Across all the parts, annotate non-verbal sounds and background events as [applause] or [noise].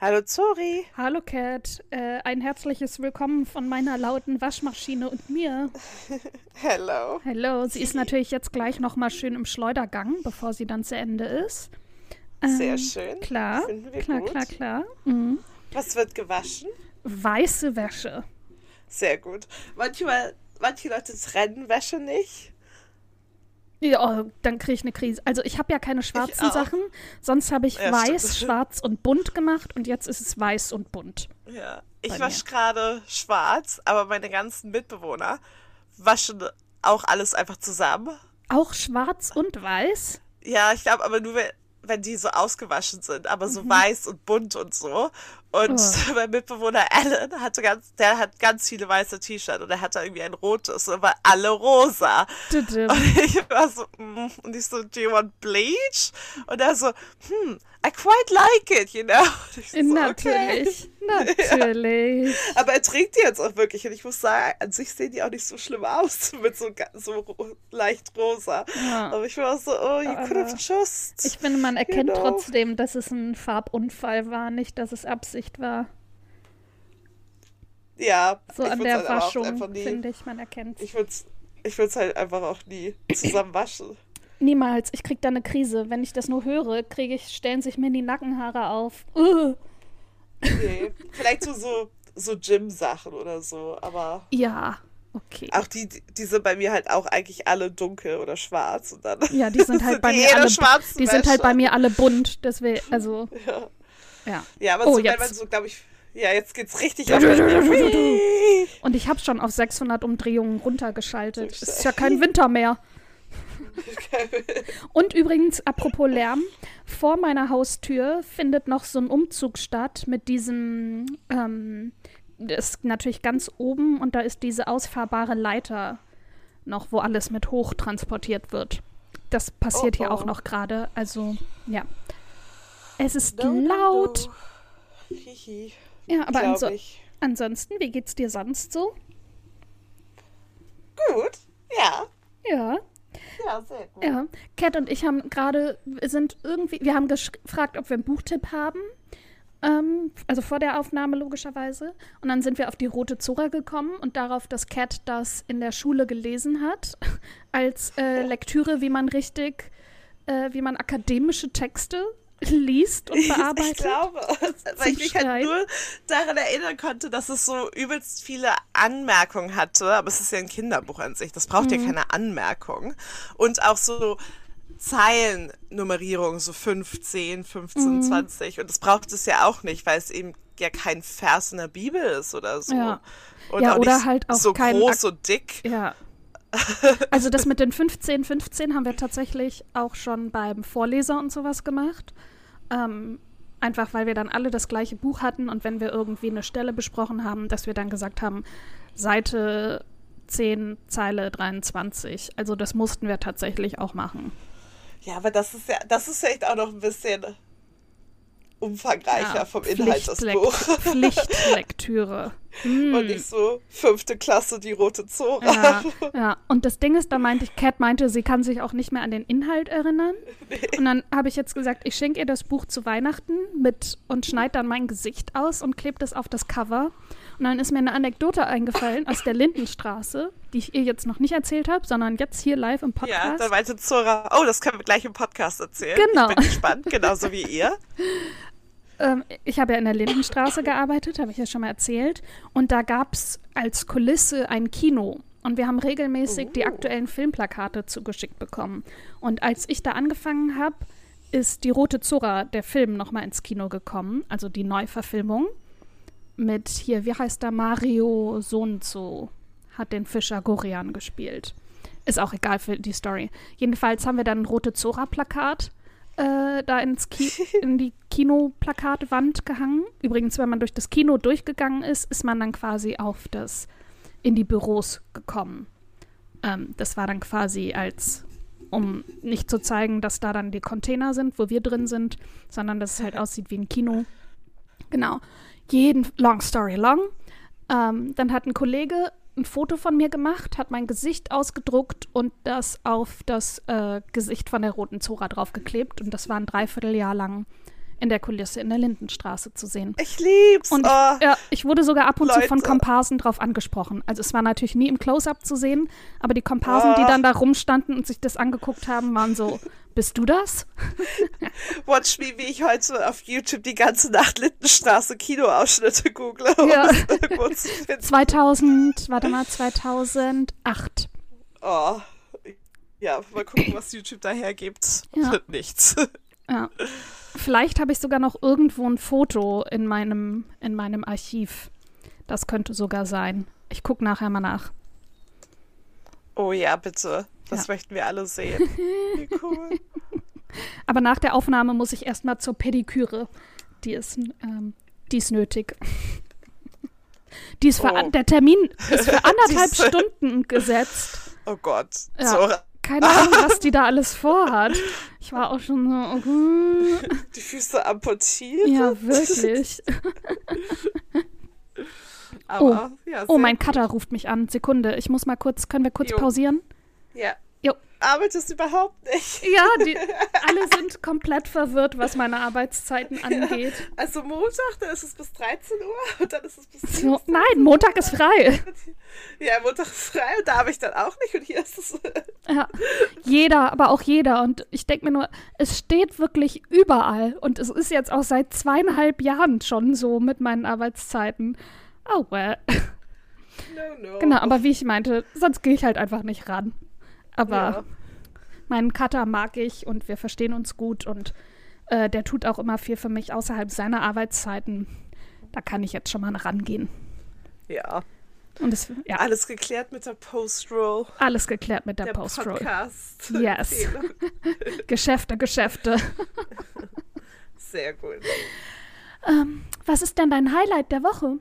Hallo Zori. Hallo Cat, äh, ein herzliches Willkommen von meiner lauten Waschmaschine und mir. Hello. Hallo, sie ist natürlich jetzt gleich nochmal schön im Schleudergang, bevor sie dann zu Ende ist. Sehr Ähm, schön. Klar, klar, klar, klar. Mhm. Was wird gewaschen? Weiße Wäsche. Sehr gut. Manchmal, manche Leute trennen Wäsche nicht. Ja, oh, dann kriege ich eine Krise. Also ich habe ja keine schwarzen. Sachen, sonst habe ich Ja, weiß, stimmt. schwarz und bunt gemacht und jetzt ist es weiß und bunt. Ja. Ich wasche gerade schwarz, aber meine ganzen Mitbewohner waschen auch alles einfach zusammen. Auch schwarz und weiß? Ja, ich glaube aber nur, wenn, wenn die so ausgewaschen sind, aber so Mhm. weiß und bunt und so. Und Oh. [laughs] mein Mitbewohner Alan hatte ganz, der hat ganz viele weiße T-Shirts und er hatte irgendwie ein rotes war alle rosa. Und [laughs] ich war so, mm, und ich so, do you want bleach? Und er so, hm, I quite like it, you know? [laughs] So, Natürlich, natürlich. Aber er trägt die jetzt auch wirklich und ich muss sagen, an sich sehen die auch nicht so schlimm aus mit so, so leicht rosa. Ja. Aber ich war so, oh, you could have Aber just. Ich finde, man erkennt Genau. trotzdem, dass es ein Farbunfall war, nicht, dass es Absicht war. ja, So an der halt Waschung, finde ich, man erkennt Ich würde es ich würd's halt einfach auch nie zusammen waschen. Niemals, ich krieg da eine Krise. Wenn ich das nur höre, kriege ich, stellen sich mir die Nackenhaare auf. Uh. Nee. Vielleicht so, so, so Gym-Sachen oder so, aber Ja, okay. auch die, die sind bei mir halt auch eigentlich alle dunkel oder schwarz und dann. Ja, die sind [laughs] halt bei mir alle, die sind halt bei mir alle bunt, deswegen, also, Ja, ja. ja aber Oh, so, wenn jetzt. man so, glaube ich. Ja, jetzt geht's richtig du. [laughs] Und ich habe schon auf 600 Umdrehungen runtergeschaltet. Es ist ja kein Winter mehr. [laughs] Und übrigens, apropos Lärm, vor meiner Haustür findet noch so ein Umzug statt mit diesem, ähm, das ist natürlich ganz oben und da ist diese ausfahrbare Leiter noch, wo alles mit hoch transportiert wird. Das passiert Oh, hier auch oh. noch gerade, also ja. Es ist No, no, laut. no. Hihi. Ja, aber anso ich. ansonsten, wie geht's dir sonst so? Gut. Ja. Ja. Ja, sehr gut. Ja, Kat und ich haben gerade, wir sind irgendwie, wir haben gefragt, ob wir einen Buchtipp haben. Ähm, also vor der Aufnahme logischerweise. Und dann sind wir auf die Rote Zora gekommen und darauf, dass Kat das in der Schule gelesen hat, [laughs] als äh, Lektüre, wie man richtig, äh, wie man akademische Texte liest und [laughs] bearbeitet. Ich glaube, weil ich mich halt nur daran erinnern konnte, dass es so übelst viele Anmerkungen hatte, aber es ist ja ein Kinderbuch an sich, das braucht Mhm. ja keine Anmerkung. Und auch so Zeilennummerierung, so 15, 15, Mhm. 20. Und das braucht es ja auch nicht, weil es eben ja kein Vers in der Bibel ist oder so. Ja. Und Ja, auch oder nicht halt auch so groß Ak- und dick. Ja. Also das mit den 15, 15 haben wir tatsächlich auch schon beim Vorleser und sowas gemacht. Ähm, einfach weil wir dann alle das gleiche Buch hatten und wenn wir irgendwie eine Stelle besprochen haben, dass wir dann gesagt haben, Seite 10, Zeile 23. Also das mussten wir tatsächlich auch machen. Ja, aber das ist ja, das ist vielleicht auch noch ein bisschen umfangreicher Ja, vom Inhalt des Buchs. [laughs] Pflichtlektüre. Mm. Und nicht so fünfte Klasse die rote Zora. Ja, [laughs] ja, und das Ding ist, da meinte ich, Kat meinte, sie kann sich auch nicht mehr an den Inhalt erinnern. Und dann habe ich jetzt gesagt, ich schenke ihr das Buch zu Weihnachten mit und schneide dann mein Gesicht aus und klebe das auf das Cover. Und dann ist mir eine Anekdote eingefallen aus der Lindenstraße, die ich ihr jetzt noch nicht erzählt habe, sondern jetzt hier live im Ja, Podcast. da meinte Zora, oh, das können wir gleich im Podcast erzählen. Genau. Ich bin gespannt, genauso wie ihr. [laughs] ähm, ich habe ja in der Lindenstraße gearbeitet, habe ich ja schon mal erzählt. Und da gab es als Kulisse ein Kino. Und wir haben regelmäßig die Oh. aktuellen Filmplakate zugeschickt bekommen. Und als ich da angefangen habe, ist die Rote Zora, der Film, nochmal ins Kino gekommen. Also die Neuverfilmung. Mit hier, wie heißt der? Mario so und so. Hat den Fischer Gorian gespielt. Ist auch egal für die Story. Jedenfalls haben wir dann ein Rote Zora-Plakat äh, da ins Ki [laughs] in die Kinoplakatwand gehangen. Übrigens, wenn man durch das Kino durchgegangen ist, ist man dann quasi auf das, in die Büros gekommen. Ähm, das war dann quasi als, um nicht zu zeigen, dass da dann die Container sind, wo wir drin sind, sondern dass es halt aussieht wie ein Kino. Genau. Jeden, long story long. Ähm, dann hat ein Kollege ein Foto von mir gemacht, hat mein Gesicht ausgedruckt und das auf das äh, Gesicht von der roten Zora draufgeklebt. Und das war ein Dreivierteljahr lang in der Kulisse in der Lindenstraße zu sehen. Ich lieb's. Und oh, ich, ja, ich wurde sogar ab und zu von Leute. Komparsen drauf angesprochen. Also es war natürlich nie im Close-Up zu sehen, aber die Komparsen, die Oh. dann da rumstanden und sich das angeguckt haben, waren so, bist du das? [laughs] watch me, wie ich heute auf YouTube die ganze Nacht Lindenstraße Kinoausschnitte google, um Ja. es irgendwo zu [laughs] finden. 2000, warte mal, 2008. Oh. Ja, mal gucken, was YouTube da hergibt. Ja. Nichts. Ja. [laughs] Vielleicht habe ich sogar noch irgendwo ein Foto in meinem, in meinem Archiv. Das könnte sogar sein. Ich gucke nachher mal nach. Oh ja, bitte. Das Ja. möchten wir alle sehen. [laughs] Wie cool. Aber nach der Aufnahme muss ich erstmal zur Pediküre. Die ist, ähm, die ist nötig. Die ist für, Oh. Der Termin ist für [laughs] anderthalb. Stunden gesetzt. Oh Gott. Ja. So, Keine Ahnung, was die da alles vorhat. Ich war auch schon so, okay. die Füße amputiert. ja, wirklich. Aber, ja, Oh, mein. Cutter ruft mich an. Sekunde, ich muss mal kurz, können wir kurz Jo. pausieren? Ja. Jo. Arbeitest überhaupt nicht. Ja, die, [laughs] alle sind komplett verwirrt, was meine Arbeitszeiten angeht. Also Montag, da ist es bis 13 Uhr und dann ist es bis So, 17 nein, Montag ist frei. [laughs] Ja, Montag ist frei und da habe ich dann auch nicht und hier ist es. Ja, jeder, aber auch jeder. Und ich denke mir nur, es steht wirklich überall. Und es ist jetzt auch seit zweieinhalb Jahren schon so mit meinen Arbeitszeiten. Oh, well. No, no. Genau, aber wie ich meinte, sonst gehe ich halt einfach nicht ran. Aber Ja. meinen Cutter mag ich und wir verstehen uns gut und äh, der tut auch immer viel für mich außerhalb seiner Arbeitszeiten. Da kann ich jetzt schon mal rangehen. Ja. Und es, ja, Alles geklärt mit der Post-Roll. alles geklärt mit der, Der Post-Roll. Podcast. Yes. [laughs] [laughs] Geschäfte, Geschäfte. [laughs] Sehr gut. Ähm, was ist denn dein Highlight der Woche?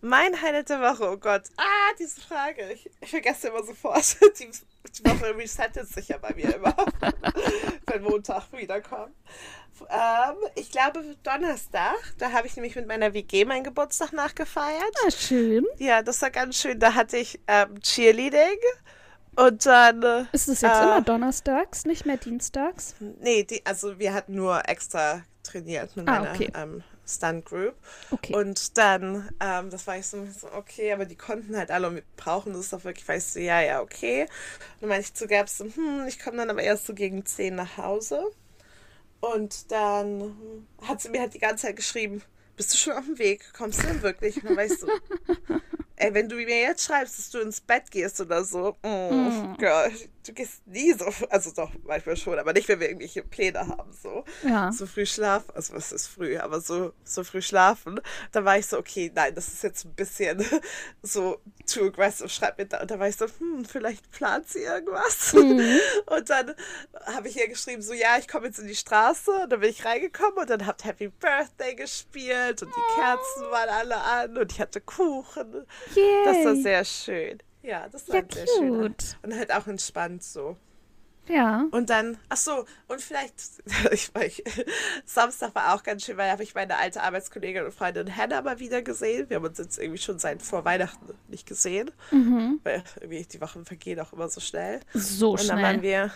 Mein Highlight der Woche, oh Gott. Ah, diese Frage. Ich, ich vergesse immer sofort. Die, die Woche resettet sich ja bei mir immer, [laughs] wenn Montag wiederkommt. Ähm, ich glaube Donnerstag, da habe ich nämlich mit meiner WG meinen Geburtstag nachgefeiert. Ah, schön. Ja, das war ganz schön. Da hatte ich ähm, Cheerleading und dann. Ist es jetzt äh, immer donnerstags, nicht mehr dienstags? Nee, die, also wir hatten nur extra trainiert mit Ah, meiner okay. ähm, Stunt Group. Okay. Und dann, ähm, das war ich so, okay, aber die konnten halt alle und wir brauchen das doch wirklich, weißt du, ja, ja, okay. Und dann meinte ich zu Gab so, hm, ich komme dann aber erst so gegen 10 nach Hause. Und dann hat sie mir halt die ganze Zeit geschrieben, bist du schon auf dem Weg? Kommst du denn wirklich? Und dann war ich so, [laughs] ey, wenn du mir jetzt schreibst, dass du ins Bett gehst oder so, mm, Mm. Girl, du gehst nie so, also doch, manchmal schon, aber nicht, wenn wir irgendwelche Pläne haben, so ja. so früh schlafen, also was ist früh, aber so, so früh schlafen, da war ich so, okay, nein, das ist jetzt ein bisschen [laughs] so too aggressive, schreib mir da, und da war ich so, hm, vielleicht plant sie irgendwas. Mhm. [laughs] Und dann habe ich ihr geschrieben, so, ja, ich komme jetzt in die Straße, und dann bin ich reingekommen und dann habt Happy Birthday gespielt und die Kerzen waren alle an und ich hatte Kuchen. Yay. Das war sehr schön. Ja, das war Ja, sehr schöner. cute. Und halt auch entspannt so. Ja. Und dann, ach so, und vielleicht, [laughs] ich, ich, Samstag war auch ganz schön, weil da habe ich meine alte Arbeitskollegin und Freundin Hannah mal wieder gesehen. Wir haben uns jetzt irgendwie schon seit vor Weihnachten nicht gesehen, Mhm. weil irgendwie die Wochen vergehen auch immer so schnell. So und dann waren schnell. wir,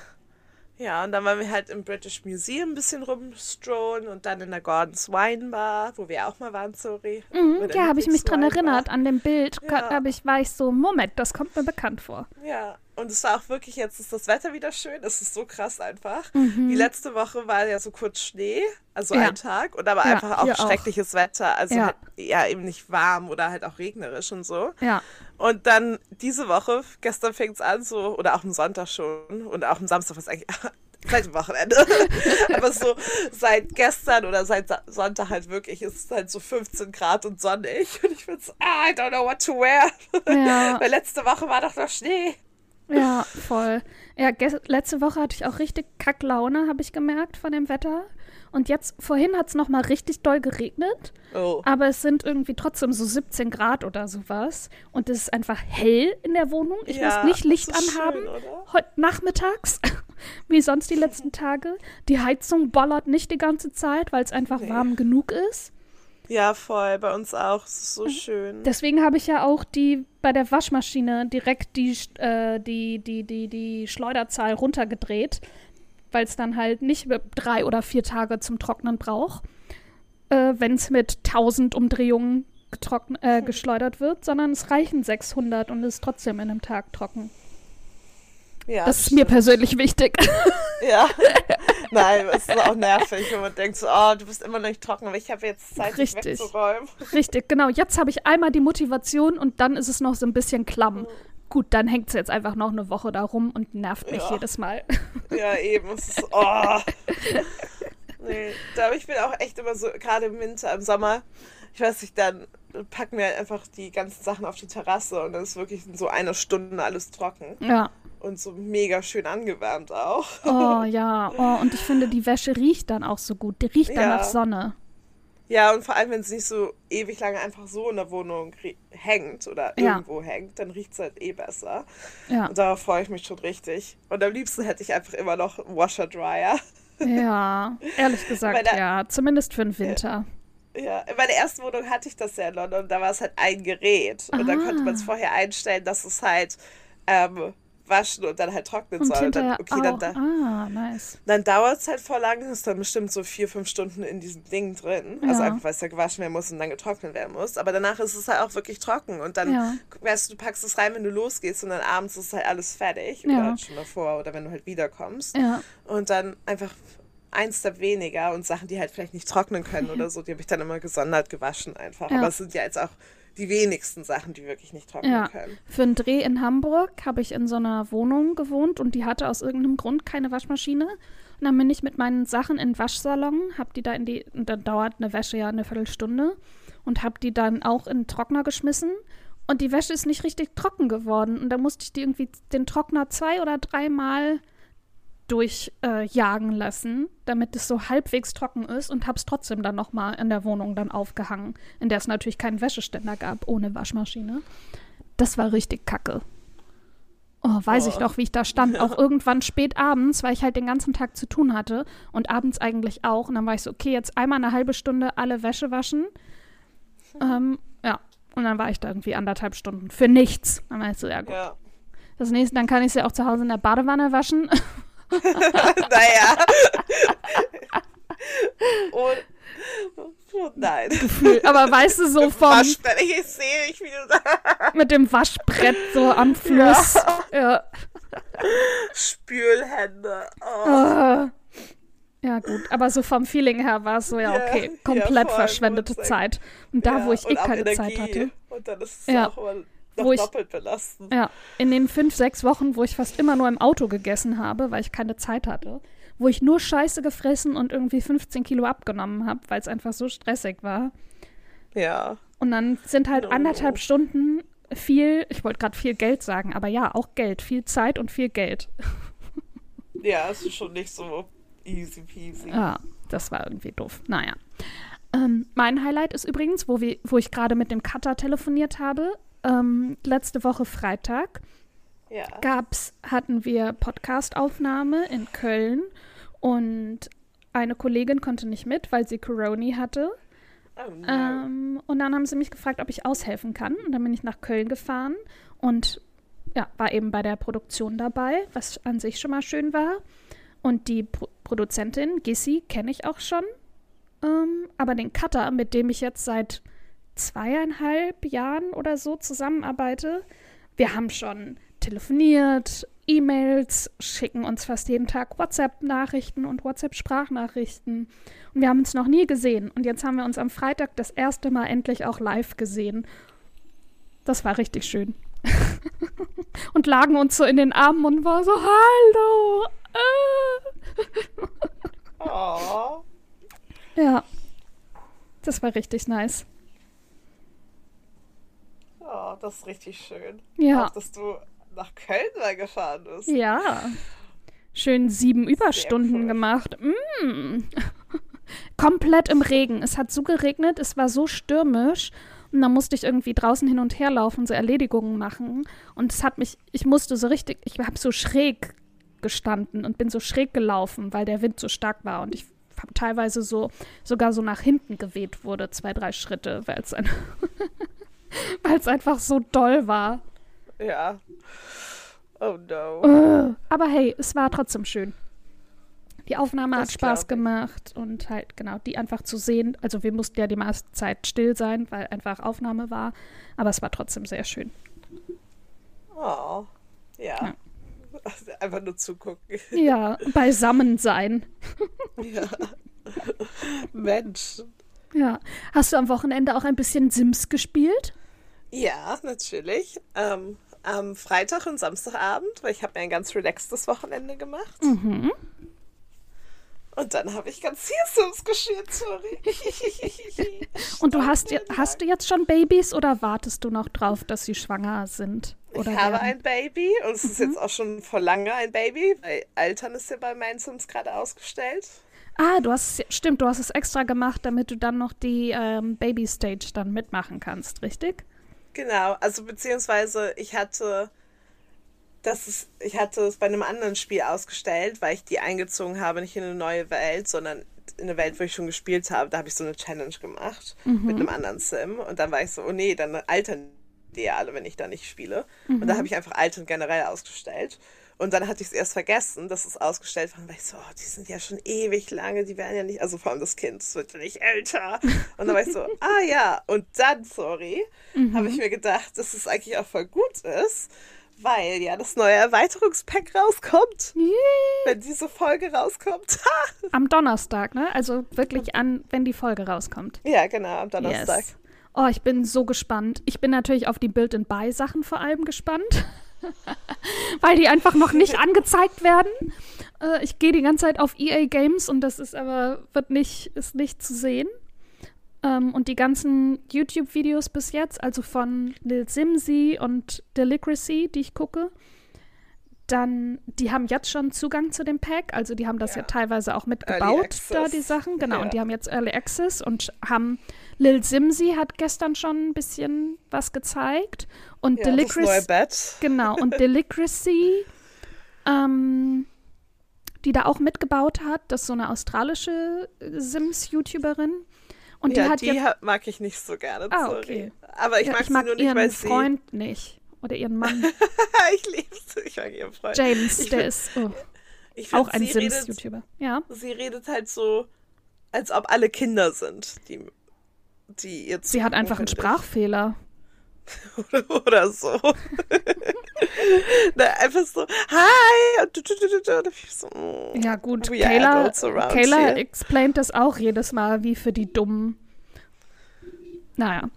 ja, und dann waren wir halt im British Museum ein bisschen rumstrollen und dann in der Gordon's Wine Bar, wo wir auch mal waren, sorry. Mhm, ja, habe ich mich dran Bar. erinnert an dem Bild. Ja. Ich, war ich so, Moment, das kommt mir bekannt vor. Ja, und es war auch wirklich, jetzt ist das Wetter wieder schön. Es ist so krass einfach. Mhm. Die letzte Woche war ja so kurz Schnee, also Ja. ein Tag, und aber Ja, einfach auch hier auch. schreckliches Wetter. Also Ja. halt, ja, eben nicht warm oder halt auch regnerisch und so. Ja. Und dann diese Woche, gestern fängt es an, so, oder auch am Sonntag schon, und auch am Samstag, was eigentlich [laughs] seit dem Wochenende. [laughs] aber so seit gestern oder seit Sonntag halt wirklich, ist es halt so 15 Grad und sonnig. Und ich bin so, ah, I don't know what to wear. Ja. [laughs] Weil letzte Woche war doch noch Schnee. Ja, voll. Ja, letzte Woche hatte ich auch richtig Kacklaune, habe ich gemerkt, von dem Wetter. Und jetzt, vorhin hat es nochmal richtig doll geregnet, Oh. aber es sind irgendwie trotzdem so 17 Grad oder sowas. Und es ist einfach hell in der Wohnung. Ich Ja, muss nicht Licht schön, anhaben. oder? Heute nachmittags, [laughs] wie sonst die letzten Tage. Die Heizung bollert nicht die ganze Zeit, weil es einfach Nee. warm genug ist. Ja, voll, bei uns auch. Es ist so schön. Deswegen habe ich ja auch die bei der Waschmaschine direkt die, äh, die, die, die, die Schleuderzahl runtergedreht, weil es dann halt nicht drei oder vier Tage zum Trocknen braucht, äh, wenn es mit 1000 Umdrehungen äh, geschleudert wird, sondern es reichen 600 und ist trotzdem in einem Tag trocken. Ja, das ist stimmt. mir persönlich wichtig. Ja, [laughs] nein, es ist auch nervig, wenn man denkt so, oh, du bist immer noch nicht trocken, aber ich habe jetzt Zeit, Richtig. dich wegzuräumen. Richtig, genau. Jetzt habe ich einmal die Motivation und dann ist es noch so ein bisschen klamm. Mhm. Gut, dann hängt es jetzt einfach noch eine Woche da rum und nervt mich ja. jedes Mal. Ja, eben. Es ist, oh. nee, da ich bin auch echt immer so, gerade im Winter, im Sommer, ich weiß nicht, dann packen wir einfach die ganzen Sachen auf die Terrasse und dann ist wirklich in so einer Stunde alles trocken. Ja und so mega schön angewärmt auch. Oh [laughs] ja, oh, und ich finde, die Wäsche riecht dann auch so gut. Die riecht dann ja. nach Sonne. Ja, und vor allem, wenn es nicht so ewig lange einfach so in der Wohnung hängt oder irgendwo ja. hängt, dann riecht es halt eh besser. Ja. Und darauf freue ich mich schon richtig. Und am liebsten hätte ich einfach immer noch einen Washer-Dryer. [laughs] Ja, ehrlich gesagt, der, ja. Zumindest für den Winter. Ja, in meiner ersten Wohnung hatte ich das ja in London und da war es halt ein Gerät. Und Aha. dann konnte man es vorher einstellen, dass es halt ähm, waschen und dann halt trocknen und soll. Dann, okay, dann, da, ah, nice. dann dauert es halt voll lang, ist dann bestimmt so vier, fünf Stunden in diesem Ding drin. Also ja. Einfach, weil es ja gewaschen werden muss und dann getrocknet werden muss. Aber danach ist es halt auch wirklich trocken und dann, ja. weißt du, du packst es rein, wenn du losgehst und dann abends ist halt alles fertig. Ja. Oder halt schon davor oder wenn du halt wiederkommst. Ja. Und dann einfach ein Step weniger und Sachen, die halt vielleicht nicht trocknen können oder so, die habe ich dann immer gesondert gewaschen einfach. Aber es sind ja jetzt auch die wenigsten Sachen, die wirklich nicht trocknen ja. können. Für einen Dreh in Hamburg habe ich in so einer Wohnung gewohnt und die hatte aus irgendeinem Grund keine Waschmaschine. Und dann bin ich mit meinen Sachen in den Waschsalon, habe die da in die, und dann dauert eine Wäsche ja eine Viertelstunde und habe die dann auch in den Trockner geschmissen. Und die Wäsche ist nicht richtig trocken geworden. Und da musste ich die irgendwie den Trockner zwei oder dreimal durchjagen äh, lassen, damit es so halbwegs trocken ist und habe es trotzdem dann nochmal in der Wohnung dann aufgehangen, in der es natürlich keinen Wäscheständer gab ohne Waschmaschine. Das war richtig kacke. Oh, weiß oh. ich doch, wie ich da stand. Auch [laughs] irgendwann spät abends, weil ich halt den ganzen Tag zu tun hatte und abends eigentlich auch. Und dann war ich so, okay, jetzt einmal eine halbe Stunde alle Wäsche waschen. Ähm, ja, und dann war ich da irgendwie anderthalb Stunden für nichts. Dann war ich so, ja gut. Ja. Das nächste, dann kann ich es ja auch zu Hause in der Badewanne waschen. [laughs] [laughs] naja. Und, oh nein. Gefühl. Aber weißt du, so vom. Waschbrett, ich sehe nicht, wie du da. Mit dem Waschbrett so am Fluss. Ja. ja. Spülhände. Oh. Ja, gut. Aber so vom Feeling her war es so, ja, okay, komplett ja, verschwendete Zeit. Und da, ja, wo ich eh keine Energie. Zeit hatte. Und dann ist es ja. auch immer noch ich, doppelt belasten. Ja, in den fünf, sechs Wochen, wo ich fast immer nur im Auto gegessen habe, weil ich keine Zeit hatte, wo ich nur Scheiße gefressen und irgendwie 15 Kilo abgenommen habe, weil es einfach so stressig war. Ja. Und dann sind halt no, anderthalb. Stunden viel, ich wollte gerade viel Geld sagen, aber ja, auch Geld, viel Zeit und viel Geld. Ja, es ist schon nicht so easy peasy. Ja, das war irgendwie doof. Naja. Ähm, mein Highlight ist übrigens, wo, wir, wo ich gerade mit dem Cutter telefoniert habe, ähm, letzte Woche Freitag ja. gab's, hatten wir Podcastaufnahme in Köln und eine Kollegin konnte nicht mit, weil sie Corona hatte. Oh no. ähm, und dann haben sie mich gefragt, ob ich aushelfen kann. Und dann bin ich nach Köln gefahren und ja, war eben bei der Produktion dabei, was an sich schon mal schön war. Und die Pro Produzentin, Gissi, kenne ich auch schon. Ähm, aber den Cutter, mit dem ich jetzt seit zweieinhalb Jahren oder so zusammenarbeite. Wir haben schon telefoniert, E-Mails, schicken uns fast jeden Tag WhatsApp-Nachrichten und WhatsApp-Sprachnachrichten. Und wir haben uns noch nie gesehen. Und jetzt haben wir uns am Freitag das erste Mal endlich auch live gesehen. Das war richtig schön. [laughs] und lagen uns so in den Armen und war so, hallo. oh. [laughs] Ja. Das war richtig nice. Oh, das ist richtig schön. Ja. Auch, dass du nach Köln mal gefahren bist. Ja. Schön sieben Überstunden cool. gemacht. Mm. [laughs] Komplett im Regen. Es hat so geregnet, es war so stürmisch. Und dann musste ich irgendwie draußen hin und her laufen, so Erledigungen machen. Und es hat mich, ich musste so richtig, ich habe so schräg gestanden und bin so schräg gelaufen, weil der Wind so stark war. Und ich teilweise so sogar so nach hinten geweht wurde, zwei, drei Schritte, weil es ein [laughs] [laughs] einfach so doll war. Ja. Oh no. Aber hey, es war trotzdem schön. Die Aufnahme Das hat Spaß gemacht und halt genau die einfach zu sehen. Also wir mussten ja die meiste Zeit still sein, weil einfach Aufnahme war. Aber es war trotzdem sehr schön. Oh. Ja. Ja. [laughs] Einfach nur zugucken. Ja, beisammen sein. [laughs] Ja. Mensch. Ja. Hast du am Wochenende auch ein bisschen Sims gespielt? Ja, natürlich. Ähm, am Freitag und Samstagabend, weil ich habe mir ein ganz relaxtes Wochenende gemacht. Mhm. Und dann habe ich ganz viel Sims gespielt, sorry. [laughs] Und du hast, hast du jetzt schon Babys oder wartest du noch drauf, dass sie schwanger sind? Oder Ich habe werden? ein Baby und es ist jetzt auch schon vor lange ein Baby, weil Altern ist ja bei meinen Sims gerade ausgestellt. Ah, du hast es, stimmt, du hast es extra gemacht, damit du dann noch die ähm, Baby-Stage dann mitmachen kannst, richtig? Genau, also beziehungsweise ich hatte das ist, ich hatte es bei einem anderen Spiel ausgestellt, weil ich die eingezogen habe, nicht in eine neue Welt, sondern in eine Welt, wo ich schon gespielt habe. Da habe ich so eine Challenge gemacht mit einem anderen Sim. Und dann war ich so, oh nee, dann altern die alle, wenn ich da nicht spiele. Und da habe ich einfach Altern generell ausgestellt. Und dann hatte ich es erst vergessen, dass es ausgestellt war. Und war ich so, oh, die sind ja schon ewig lange, die werden ja nicht, also vor allem das Kind, es wird ja nicht älter. Und dann war ich so, [laughs] ah ja. Und dann, sorry, habe ich mir gedacht, dass es eigentlich auch voll gut ist, weil ja das neue Erweiterungspack rauskommt. Wenn diese Folge rauskommt. [laughs] Am Donnerstag, ne? Also wirklich an, wenn die Folge rauskommt. ja, genau, am Donnerstag. Yes. Oh, ich bin so gespannt. Ich bin natürlich auf die Build-and-Buy-Sachen vor allem gespannt. [laughs] Weil die einfach noch nicht angezeigt werden. Äh, ich gehe die ganze Zeit auf EA Games und das ist aber, wird nicht, ist nicht zu sehen. Ähm, und die ganzen YouTube-Videos bis jetzt, also von Lil Simsi und Delicracy, die ich gucke, dann, die haben jetzt schon Zugang zu dem Pack, also die haben das ja, Ja. teilweise auch mitgebaut, da die Sachen, genau, Ja. und die haben jetzt Early Access und haben, Lil Simsi hat gestern schon ein bisschen was gezeigt und Ja, Bett. genau, und [laughs] Delicracy, ähm, die da auch mitgebaut hat, das ist so eine australische äh, Sims-YouTuberin und die ja, hat die jetzt, mag ich nicht so gerne, Ah, sorry. okay. Aber ich mag ich sie mag nur nicht, ihren weil sie... Freund nicht oder ihren Mann, [laughs] ich liebe sie, ich mag ihren Freund. James, Ich der find- ist oh, find, auch ein Sims-YouTuber, ja. sie redet halt so, als ob alle Kinder sind, die, die ihr Sie hat einfach einen. Sprachfehler. [laughs] oder so. [laughs] Na, einfach so, hi! Und. Und so, mm. Ja, gut. Kayla, Kayla explaint das auch jedes Mal, wie für die Dummen. Naja.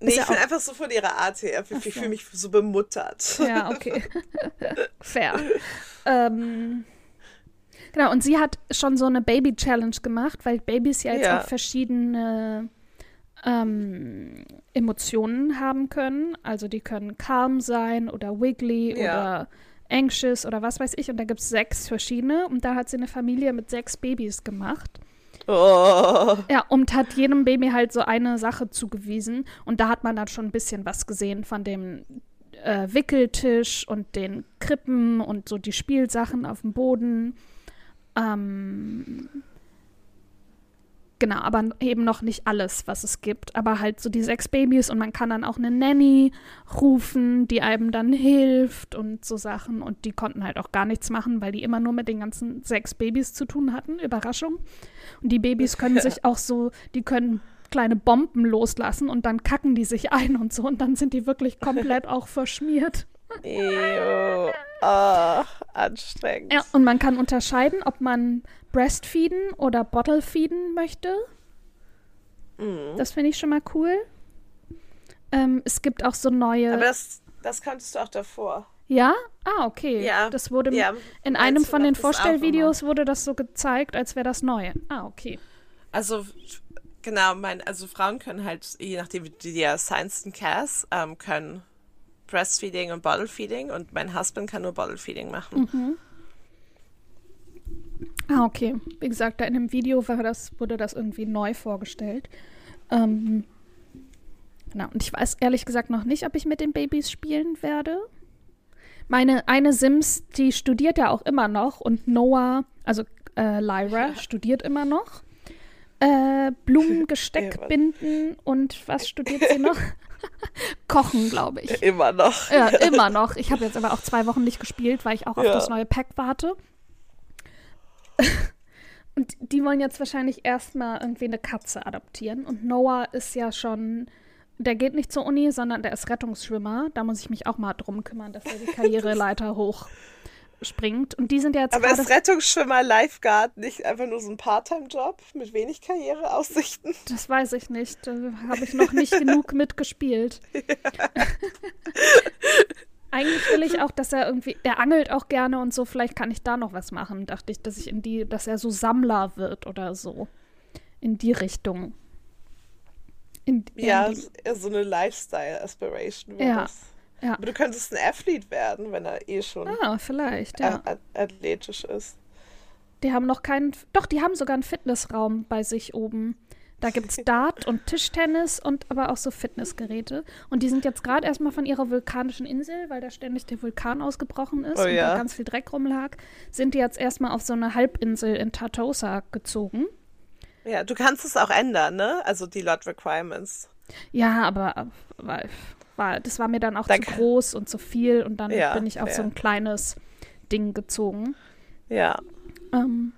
Nee, Ist ich ja bin einfach so von ihrer Art her. Ich, ich fühle mich so bemuttert. Ja, okay. [laughs] Fair. Ähm, genau, und sie hat schon so eine Baby-Challenge gemacht, weil Babys ja jetzt Ja. auch verschiedene ähm, Emotionen haben können. Also die können calm sein oder wiggly Ja. oder anxious oder was weiß ich. Und da gibt es sechs verschiedene. Und da hat sie eine Familie mit sechs Babys gemacht. Oh. Ja, und hat jedem Baby halt so eine Sache zugewiesen. Und da hat man dann schon ein bisschen was gesehen von dem äh, Wickeltisch und den Krippen und so die Spielsachen auf dem Boden. Ähm, genau, aber eben noch nicht alles, was es gibt. Aber halt so die sechs Babys und man kann dann auch eine Nanny rufen, die einem dann hilft und so Sachen. Und die konnten halt auch gar nichts machen, weil die immer nur mit den ganzen sechs Babys zu tun hatten. Überraschung. Und die Babys können [laughs] sich auch so, die können kleine Bomben loslassen und dann kacken die sich ein und so und dann sind die wirklich komplett [laughs] auch verschmiert. Ew. Oh, anstrengend. Ja, und man kann unterscheiden, ob man Breastfeeden oder Bottlefeeden möchte. Mhm. Das finde ich schon mal cool. Ähm, es gibt auch so neue. Aber das, das kanntest du auch davor. ja? Ah, okay. Ja. Das wurde Ja, in einem von den Vorstellvideos wurde das so gezeigt, als wäre das neu. Ah, okay. Also, genau, mein, also Frauen können halt, je nachdem, wie die ja Science und Cass, ähm, können Breastfeeding und Bottlefeeding und mein Husband kann nur Bottlefeeding machen. Mhm. Ah, okay. Wie gesagt, da in dem Video war das, wurde das irgendwie neu vorgestellt. Ähm, genau. Und ich weiß ehrlich gesagt noch nicht, ob ich mit den Babys spielen werde. Meine eine Sims, die studiert ja auch immer noch und Noah, also Äh, Lyra studiert immer noch. Äh, Blumengesteck [laughs] binden und was studiert sie noch? [laughs] [laughs] Kochen, glaube ich. Immer noch. Ja, [laughs] immer noch. Ich habe jetzt aber auch zwei Wochen nicht gespielt, weil ich auch auf Ja. das neue Pack warte. [laughs] Und die wollen jetzt wahrscheinlich erstmal irgendwie eine Katze adoptieren. Und Noah ist ja schon, der geht nicht zur Uni, sondern der ist Rettungsschwimmer. Da muss ich mich auch mal drum kümmern, dass er die Karriereleiter hochspringt. Und die sind ja jetzt Aber ist Rettungsschwimmer Lifeguard nicht einfach nur so ein Part-Time-Job mit wenig Karriereaussichten? Das weiß ich nicht. Da habe ich noch nicht [laughs] genug mitgespielt. [laughs] Eigentlich will ich auch, dass er irgendwie, der angelt auch gerne und so, vielleicht kann ich da noch was machen, dachte ich, dass ich in die, dass er so Sammler wird oder so. In die Richtung. In, Ja, in eher so eine Lifestyle-Aspiration. wäre Ja, das. Ja. Aber du könntest ein Athlet werden, wenn er eh schon Ah, vielleicht, ja. athletisch ist. Die haben noch keinen, doch, die haben sogar einen Fitnessraum bei sich oben. Da [laughs] gibt es Dart und Tischtennis und aber auch so Fitnessgeräte. Und die sind jetzt gerade erstmal von ihrer vulkanischen Insel, weil da ständig der Vulkan ausgebrochen ist Oh und ja. da ganz viel Dreck rumlag, sind die jetzt erstmal auf so eine Halbinsel in Tartosa gezogen. Ja, du kannst es auch ändern, ne? Also die Lot Requirements. Ja, aber äh, war, das war mir dann auch Da zu groß und zu viel und dann Ja, bin ich auf so fair. ein kleines Ding gezogen, Ja. ähm,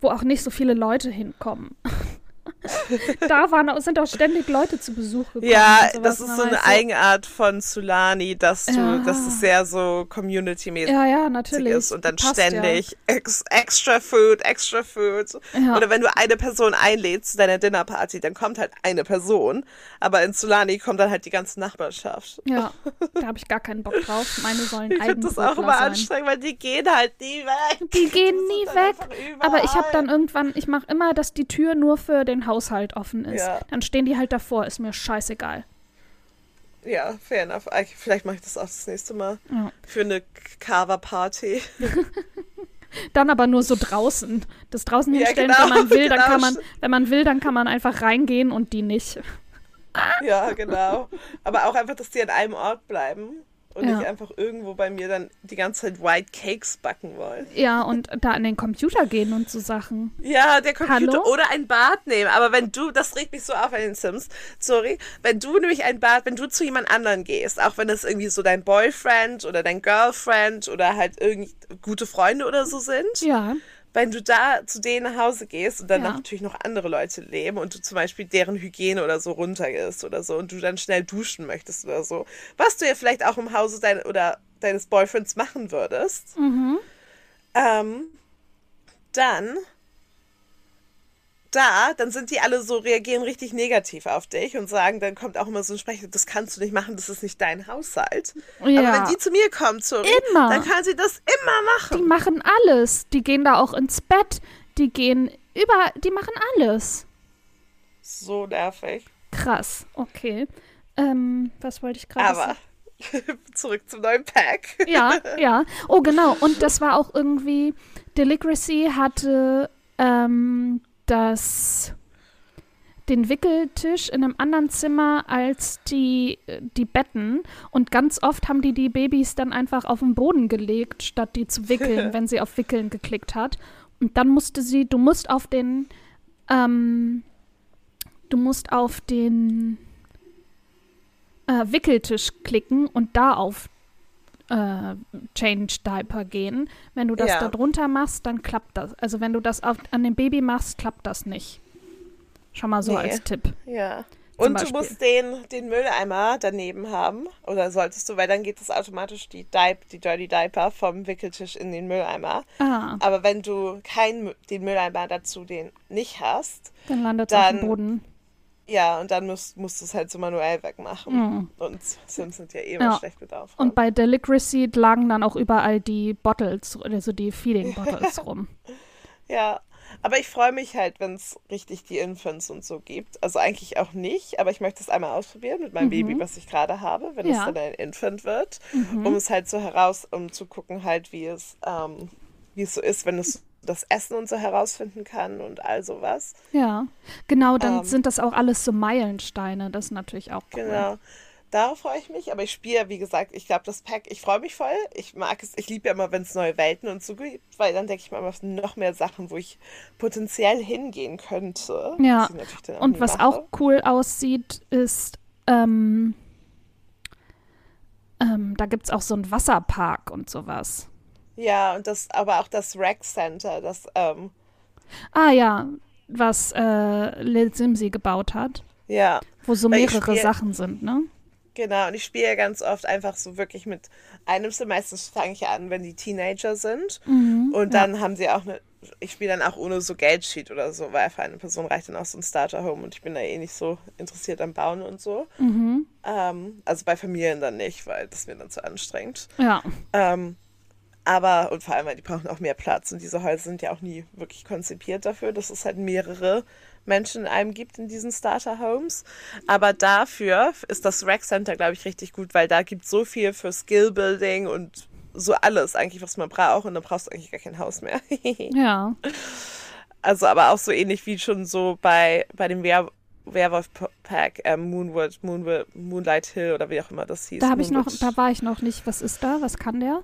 wo auch nicht so viele Leute hinkommen. [laughs] [laughs] da waren, sind auch ständig Leute zu Besuch gekommen. Ja, das ist so eine Eigenart von Solani, dass du, Ja. dass es sehr so community-mäßig Ja, ja, natürlich. ist und dann Passt ständig ex extra Food, extra Food. Ja. Oder wenn du eine Person einlädst zu deiner Dinnerparty, dann kommt halt eine Person, aber in Solani kommt dann halt die ganze Nachbarschaft. Ja, ja [laughs] da habe ich gar keinen Bock drauf. Meine sollen Ich finde das auch immer sein. anstrengend, weil die gehen halt nie weg. Die gehen sind nie weg. Aber ich habe dann irgendwann, ich mache immer, dass die Tür nur für den Haushalt offen ist. Ja. Dann stehen die halt davor, ist mir scheißegal. Ja, fair enough. Eigentlich- Vielleicht mache ich das auch das nächste Mal. Ja. Für eine Carver-Party. [laughs] Dann aber nur so draußen. Das draußen Ja, hinstellen, genau, wenn man will, dann genau. kann man, wenn man will, dann kann man einfach reingehen und die nicht. Ja, genau. Aber auch einfach, dass die an einem Ort bleiben und Ja. nicht einfach irgendwo bei mir dann die ganze Zeit White Cakes backen wollen. Ja, und da an den Computer gehen und so Sachen. Ja, der Computer Hallo? oder ein Bad nehmen. Aber wenn du, das regt mich so auf bei den Sims, sorry, wenn du nämlich ein Bad, wenn du zu jemand anderen gehst, auch wenn das irgendwie so dein Boyfriend oder dein Girlfriend oder halt irgend gute Freunde oder so sind, Ja, wenn du da zu denen nach Hause gehst und dann Ja. natürlich noch andere Leute leben und du zum Beispiel deren Hygiene oder so runtergehst oder so und du dann schnell duschen möchtest oder so, was du ja vielleicht auch im Hause dein, oder deines Boyfriends machen würdest, ähm, dann da, dann sind die alle so, reagieren richtig negativ auf dich und sagen, dann kommt auch immer so ein Sprecher, das kannst du nicht machen, das ist nicht dein Haushalt. Aber Ja. wenn die zu mir kommt, sorry, Immer. dann kann sie das immer machen. die machen alles. Die gehen da auch ins Bett. Die gehen über, die machen alles. so nervig. Krass, okay. Ähm, was wollte ich gerade Aber sagen? [laughs] zurück zum neuen Pack. Ja, ja. Oh, genau. Und das war auch irgendwie, Deligracy hatte ähm, das, den Wickeltisch in einem anderen Zimmer als die, die Betten. Und ganz oft haben die die Babys dann einfach auf den Boden gelegt, statt die zu wickeln, [laughs] wenn sie auf Wickeln geklickt hat. Und dann musste sie, du musst auf den, ähm, du musst auf den äh, Wickeltisch klicken und da auf äh, Change Diaper gehen. Wenn du das Ja. da drunter machst, dann klappt das. Also wenn du das auf, an dem Baby machst, klappt das nicht. Schon mal so Nee. als Tipp. Ja. Und Beispiel. du musst den, den Mülleimer daneben haben. Oder solltest du, weil dann geht das automatisch die, Diap die Dirty Diaper vom Wickeltisch in den Mülleimer. Ah, Aber wenn du keinen Mü- den Mülleimer dazu den nicht hast, dann landet es auf dem Boden. Ja, und dann musst, musst du es halt so manuell wegmachen. Mhm. Und Sims sind ja eh immer Ja. schlecht mit Aufräumen. Und bei Deligracy lagen dann auch überall die Bottles, also die Feeding [laughs] Bottles rum. Ja, aber ich freue mich halt, wenn es richtig die Infants und so gibt. Also eigentlich auch nicht, aber ich möchte es einmal ausprobieren mit meinem Baby, was ich gerade habe, wenn es Mhm. Ja. Mhm. dann ein Infant wird, um es halt so heraus, um zu gucken halt, wie es, ähm, wie es so ist, wenn es das Essen und so herausfinden kann und all sowas. Ja, genau, dann Ähm. sind das auch alles so Meilensteine. Das ist natürlich auch cool. Genau. Darauf freue ich mich, aber ich spiele, wie gesagt, ich glaube, das Pack, ich freue mich voll. Ich mag es, ich liebe ja immer, wenn es neue Welten und so gibt, weil dann denke ich mir immer noch mehr Sachen, wo ich potenziell hingehen könnte. Ja. Und was mache. auch cool aussieht, ist, ähm, ähm, da gibt es auch so einen Wasserpark und sowas. Ja, und das, aber auch das Rec Center, das, ähm, Ah ja, was äh, Lil Simsi gebaut hat. Ja. Wo so mehrere spiel, Sachen sind, ne? Genau, und ich spiele ja ganz oft einfach so wirklich mit einem Sim. Meistens fange ich an, wenn die Teenager sind. Mhm, und dann ja. haben sie auch eine. Ich spiele dann auch ohne so Geldsheet oder so, weil für eine Person reicht dann auch so ein Starter-Home und ich bin da eh nicht so interessiert am Bauen und so. Mhm. Ähm, also bei Familien dann nicht, weil das mir dann zu anstrengend. Ja. Ähm, aber, und vor allem, weil die brauchen auch mehr Platz und diese Häuser sind ja auch nie wirklich konzipiert dafür, dass es halt mehrere Menschen in einem gibt in diesen Starter Homes. Aber dafür ist das Rec Center, glaube ich, richtig gut, weil da gibt es so viel für Skill Building und so alles eigentlich, was man braucht. Und dann brauchst du eigentlich gar kein Haus mehr. [laughs] ja. Also, aber auch so ähnlich wie schon so bei, bei dem Wehr Werwolf Pack, äh, Moonwood, Moonwood, Moonlight Hill oder wie auch immer das hieß. Da habe ich noch, da war ich noch nicht. Was ist da? Was kann der?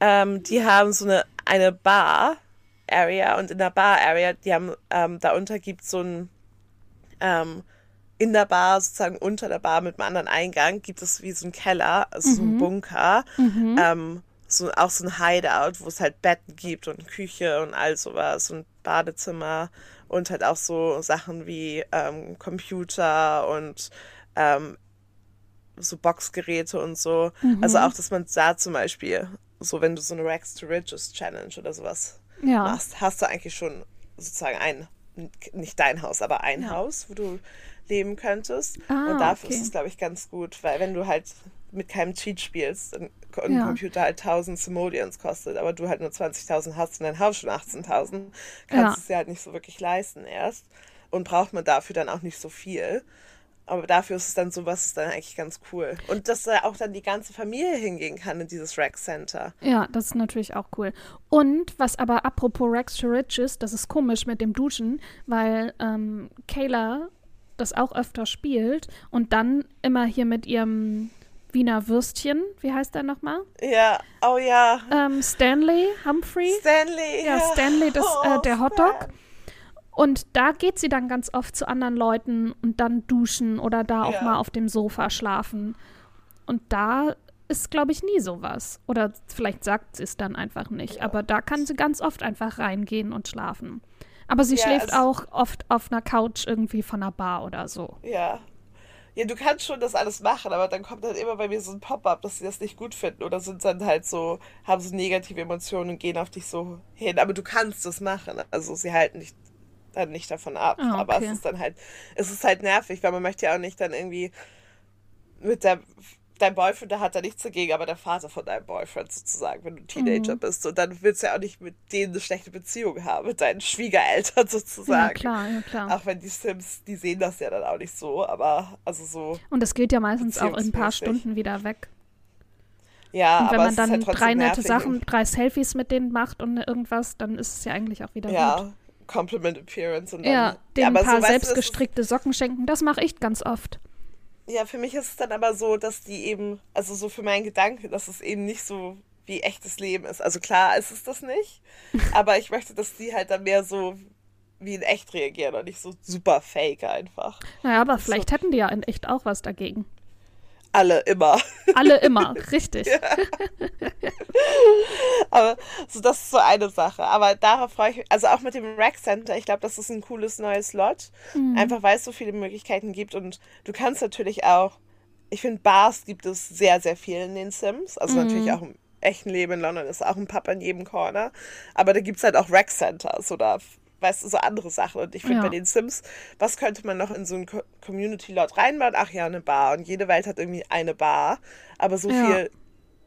Ähm, die haben so eine, eine Bar, Area und in der Bar Area, die haben, ähm, darunter gibt es so ein, ähm, in der Bar, sozusagen unter der Bar mit einem anderen Eingang, gibt es wie so ein Keller, also mhm. so ein mhm. Bunker, mhm. ähm, so, auch so ein Hideout, wo es halt Betten gibt und Küche und all sowas und Badezimmer und halt auch so Sachen wie ähm, Computer und ähm, so Boxgeräte und so. Mhm. Also auch, dass man da zum Beispiel, so wenn du so eine Rags to Riches Challenge oder sowas ja. machst, hast du eigentlich schon sozusagen ein, nicht dein Haus, aber ein ja. Haus, wo du leben könntest. Ah, und dafür okay. ist es, glaube ich, ganz gut, weil wenn du halt mit keinem Cheat spielst und ein ja. Computer halt 1000 Simoleons kostet, aber du halt nur 20.000 hast und dein Haus schon 18.000, kannst ja. es dir halt nicht so wirklich leisten erst. Und braucht man dafür dann auch nicht so viel. Aber dafür ist es dann so was ist dann eigentlich ganz cool. Und dass da auch dann die ganze Familie hingehen kann in dieses Rec Center. Ja, das ist natürlich auch cool. Und was aber apropos Rex to Riches, das ist komisch mit dem Duschen, weil ähm, Kayla das auch öfter spielt und dann immer hier mit ihrem Wiener Würstchen, wie heißt der nochmal? Ja, oh ja. Ähm, Stanley Humphrey. Stanley. Ja, Stanley, das, äh, oh, äh, der Hotdog. Sad. Und da geht sie dann ganz oft zu anderen Leuten und dann duschen oder da auch ja. mal auf dem Sofa schlafen. Und da ist, glaube ich, nie sowas. Oder vielleicht sagt sie es dann einfach nicht. Ja. Aber da kann sie ganz oft einfach reingehen und schlafen. Aber sie ja, schläft auch oft auf einer Couch irgendwie von einer Bar oder so. Ja. Ja, du kannst schon das alles machen, aber dann kommt halt immer bei mir so ein Pop-up, dass sie das nicht gut finden oder sind dann halt so, haben so negative Emotionen und gehen auf dich so hin. Aber du kannst das machen. Also sie halten dich dann nicht davon ab. Ah, okay. Aber es ist dann halt, es ist halt nervig, weil man möchte ja auch nicht dann irgendwie mit der dein Boyfriend, der hat da nichts dagegen, aber der Vater von deinem Boyfriend sozusagen, wenn du Teenager mhm. bist. Und dann willst du ja auch nicht mit denen eine schlechte Beziehung haben, mit deinen Schwiegereltern [laughs] sozusagen. Ja, klar, ja, klar. Auch wenn die Sims, die sehen das ja dann auch nicht so, aber also so. Und das geht ja meistens auch in ein paar Stunden wieder weg. Ja, und wenn aber man dann halt drei nette Sachen, drei Selfies mit denen macht und irgendwas, dann ist es ja eigentlich auch wieder ja. gut. Compliment Appearance und dann, ja, ja, ein paar so, selbstgestrickte du, Socken schenken, das mache ich ganz oft. Ja, für mich ist es dann aber so, dass die eben, also so für meinen Gedanke, dass es eben nicht so wie echtes Leben ist. Also klar ist es das nicht, [laughs] aber ich möchte, dass die halt dann mehr so wie in echt reagieren und nicht so super fake einfach. Naja, aber vielleicht so. hätten die ja in echt auch was dagegen. Alle immer. Alle immer, richtig. [laughs] Ja. Aber so, das ist so eine Sache. Aber darauf freue ich mich. Also auch mit dem Rack Center, ich glaube, das ist ein cooles neues Lot. Mhm. Einfach weil es so viele Möglichkeiten gibt. Und du kannst natürlich auch, ich finde, Bars gibt es sehr, sehr viel in den Sims. Also mhm. natürlich auch im echten Leben in London ist auch ein Pub in jedem Corner. Aber da gibt es halt auch Rack Centers oder weißt du, so andere Sachen. Und ich finde ja. bei den Sims, was könnte man noch in so ein Community-Lot reinbauen? Ach ja, eine Bar. Und jede Welt hat irgendwie eine Bar. Aber so ja. viel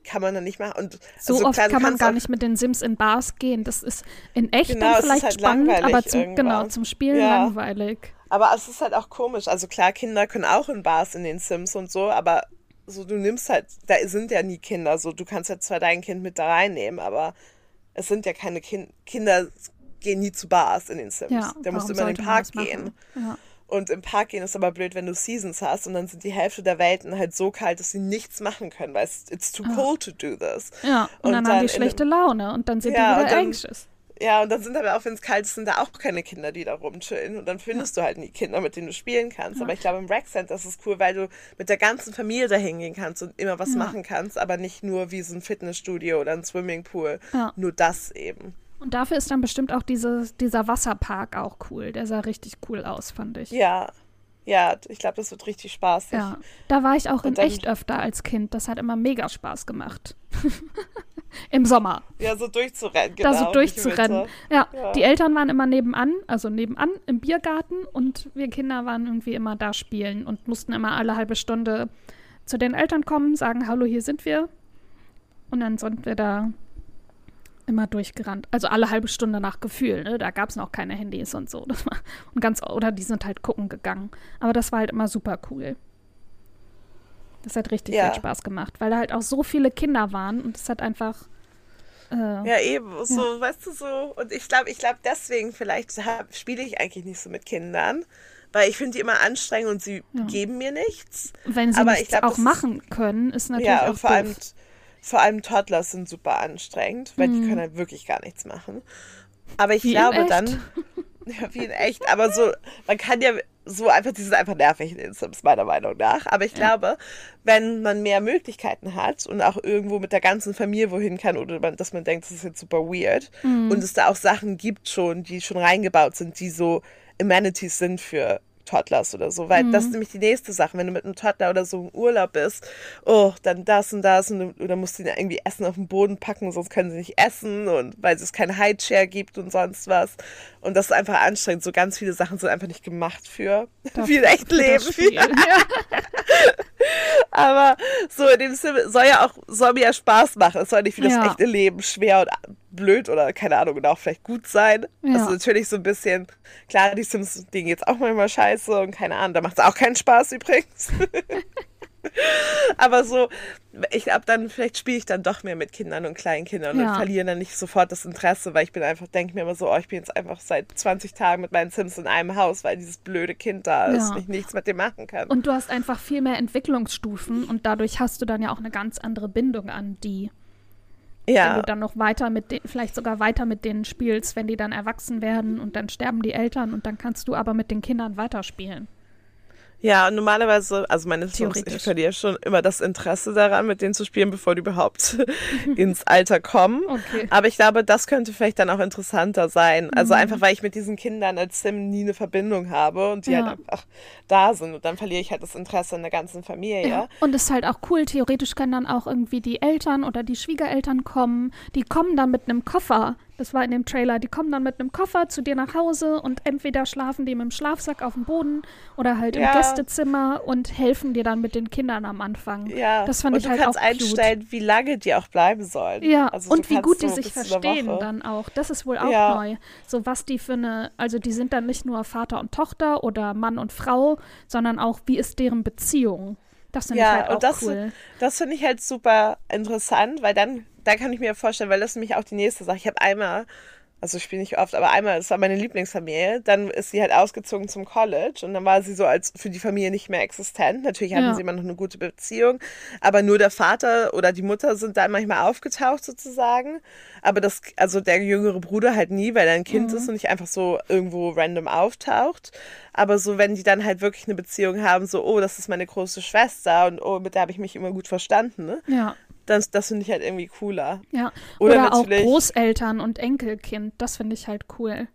kann man dann nicht machen. Und so also, oft klar, kann man gar nicht mit den Sims in Bars gehen. Das ist in echt genau, dann vielleicht halt spannend, aber zum, genau, zum Spielen ja. langweilig. Aber es ist halt auch komisch. Also klar, Kinder können auch in Bars in den Sims und so, aber so du nimmst halt, da sind ja nie Kinder, so du kannst ja zwar dein Kind mit da reinnehmen, aber es sind ja keine kind Kinder gehen nie zu Bars in den Sims. Ja, Der muss immer in den Park gehen. Ja. Und im Park gehen ist aber blöd, wenn du Seasons hast und dann sind die Hälfte der Welten halt so kalt, dass sie nichts machen können, weil es it's too cold to do this. Ja, und, und dann, dann, haben die schlechte Laune und dann sind ja, die wieder dann, anxious. Ja, und dann sind aber auch, wenn es kalt ist, sind da auch keine Kinder, die da rumchillen. Und dann findest ja. du halt nie Kinder, mit denen du spielen kannst. Ja. Aber ich glaube, im Rec Center ist es cool, weil du mit der ganzen Familie da hingehen kannst und immer was ja. machen kannst, aber nicht nur wie so ein Fitnessstudio oder ein Swimmingpool. Nur das eben. Und dafür ist dann bestimmt auch diese, dieser Wasserpark auch cool. Der sah richtig cool aus, fand ich. Ja. Ja, ich glaube, das wird richtig spaßig. Ja, da war ich auch in echt öfter als Kind. Das hat immer mega Spaß gemacht. [laughs] Im Sommer. Ja, so durchzurennen, genau. Da so durchzurennen. Ja, ja, die Eltern waren immer nebenan, also nebenan im Biergarten und wir Kinder waren irgendwie immer da spielen und mussten immer alle halbe Stunde zu den Eltern kommen, sagen, hallo, hier sind wir. Und dann sind wir da immer durchgerannt. Also alle halbe Stunde nach Gefühl. Ne? Da gab es noch keine Handys und so. [laughs] Das war, und ganz, oder die sind halt gucken gegangen. Aber das war halt immer super cool. Das hat richtig ja. viel Spaß gemacht, weil da halt auch so viele Kinder waren und es hat einfach. Äh, ja, eben, so, ja. weißt du, so. Und ich glaube, ich glaube, deswegen vielleicht spiele ich eigentlich nicht so mit Kindern, weil ich finde die immer anstrengend und sie ja. geben mir nichts. Wenn sie Aber ich glaub, auch machen können, ist natürlich ja, auch vor doof. allem vor allem Toddler sind super anstrengend, weil mhm. die können halt wirklich gar nichts machen. Aber ich wie glaube dann, [laughs] ja, wie in echt, aber so, man kann ja so einfach, die sind einfach nervig in den Sims, meiner Meinung nach. Aber ich ja. glaube, wenn man mehr Möglichkeiten hat und auch irgendwo mit der ganzen Familie wohin kann oder man, dass man denkt, das ist jetzt super weird mhm. und es da auch Sachen gibt schon, die schon reingebaut sind, die so Amenities sind für Toddlers oder so, weil mhm. das ist nämlich die nächste Sache. Wenn du mit einem Toddler oder so im Urlaub bist, oh, dann das und das und oder musst du ihnen irgendwie Essen auf den Boden packen, sonst können sie nicht essen und weil es kein Highchair gibt und sonst was. Und das ist einfach anstrengend. So ganz viele Sachen sind einfach nicht gemacht für, [laughs] echt Leben. Ja. [laughs] Aber so in dem Sim soll ja auch, soll mir ja Spaß machen. Es soll nicht wie das ja. echte Leben schwer und blöd oder keine Ahnung und auch vielleicht gut sein. Ja. Also natürlich so ein bisschen, klar, die Sims, denen geht's auch manchmal scheiße und keine Ahnung, da macht es auch keinen Spaß übrigens. [laughs] Aber so, ich glaube, dann vielleicht spiele ich dann doch mehr mit Kindern und Kleinkindern ja. und verliere dann nicht sofort das Interesse, weil ich bin einfach, denke mir immer so, oh, ich bin jetzt einfach seit 20 Tagen mit meinen Sims in einem Haus, weil dieses blöde Kind da ist ja. und ich nichts mit dem machen kann. Und du hast einfach viel mehr Entwicklungsstufen und dadurch hast du dann ja auch eine ganz andere Bindung an die. Ja. Wenn du dann noch weiter mit denen, vielleicht sogar weiter mit denen spielst, wenn die dann erwachsen werden und dann sterben die Eltern und dann kannst du aber mit den Kindern weiterspielen. Ja, und normalerweise, also meine Songs, ich verliere schon immer das Interesse daran, mit denen zu spielen, bevor die überhaupt [laughs] ins Alter kommen. Okay. Aber ich glaube, das könnte vielleicht dann auch interessanter sein. Also mhm. einfach, weil ich mit diesen Kindern als Sim nie eine Verbindung habe und die ja. halt einfach da sind. Und dann verliere ich halt das Interesse in der ganzen Familie. Ja. Und es ist halt auch cool, theoretisch können dann auch irgendwie die Eltern oder die Schwiegereltern kommen. Die kommen dann mit einem Koffer das war in dem Trailer. Die kommen dann mit einem Koffer zu dir nach Hause und entweder schlafen die mit dem Schlafsack auf dem Boden oder halt ja. im Gästezimmer und helfen dir dann mit den Kindern am Anfang. Ja. Das fand und ich halt auch du kannst einstellen, wie lange die auch bleiben sollen. Ja. Also und wie gut die sich verstehen dann auch. Das ist wohl auch ja. neu. So was die für eine, also die sind dann nicht nur Vater und Tochter oder Mann und Frau, sondern auch wie ist deren Beziehung. Das finde ja, ich halt auch und das, cool. Das finde ich halt super interessant, weil dann da kann ich mir vorstellen, weil das ist nämlich auch die nächste Sache. Ich habe einmal, also ich spiele nicht oft, aber einmal, es war meine Lieblingsfamilie, dann ist sie halt ausgezogen zum College und dann war sie so als für die Familie nicht mehr existent. Natürlich hatten ja. sie immer noch eine gute Beziehung, aber nur der Vater oder die Mutter sind da manchmal aufgetaucht sozusagen. Aber das, also der jüngere Bruder halt nie, weil er ein Kind mhm. ist und nicht einfach so irgendwo random auftaucht. Aber so, wenn die dann halt wirklich eine Beziehung haben, so, oh, das ist meine große Schwester und oh, mit der habe ich mich immer gut verstanden, ne? Ja das, das finde ich halt irgendwie cooler. Ja. Oder, Oder auch Großeltern und Enkelkind, das finde ich halt cool.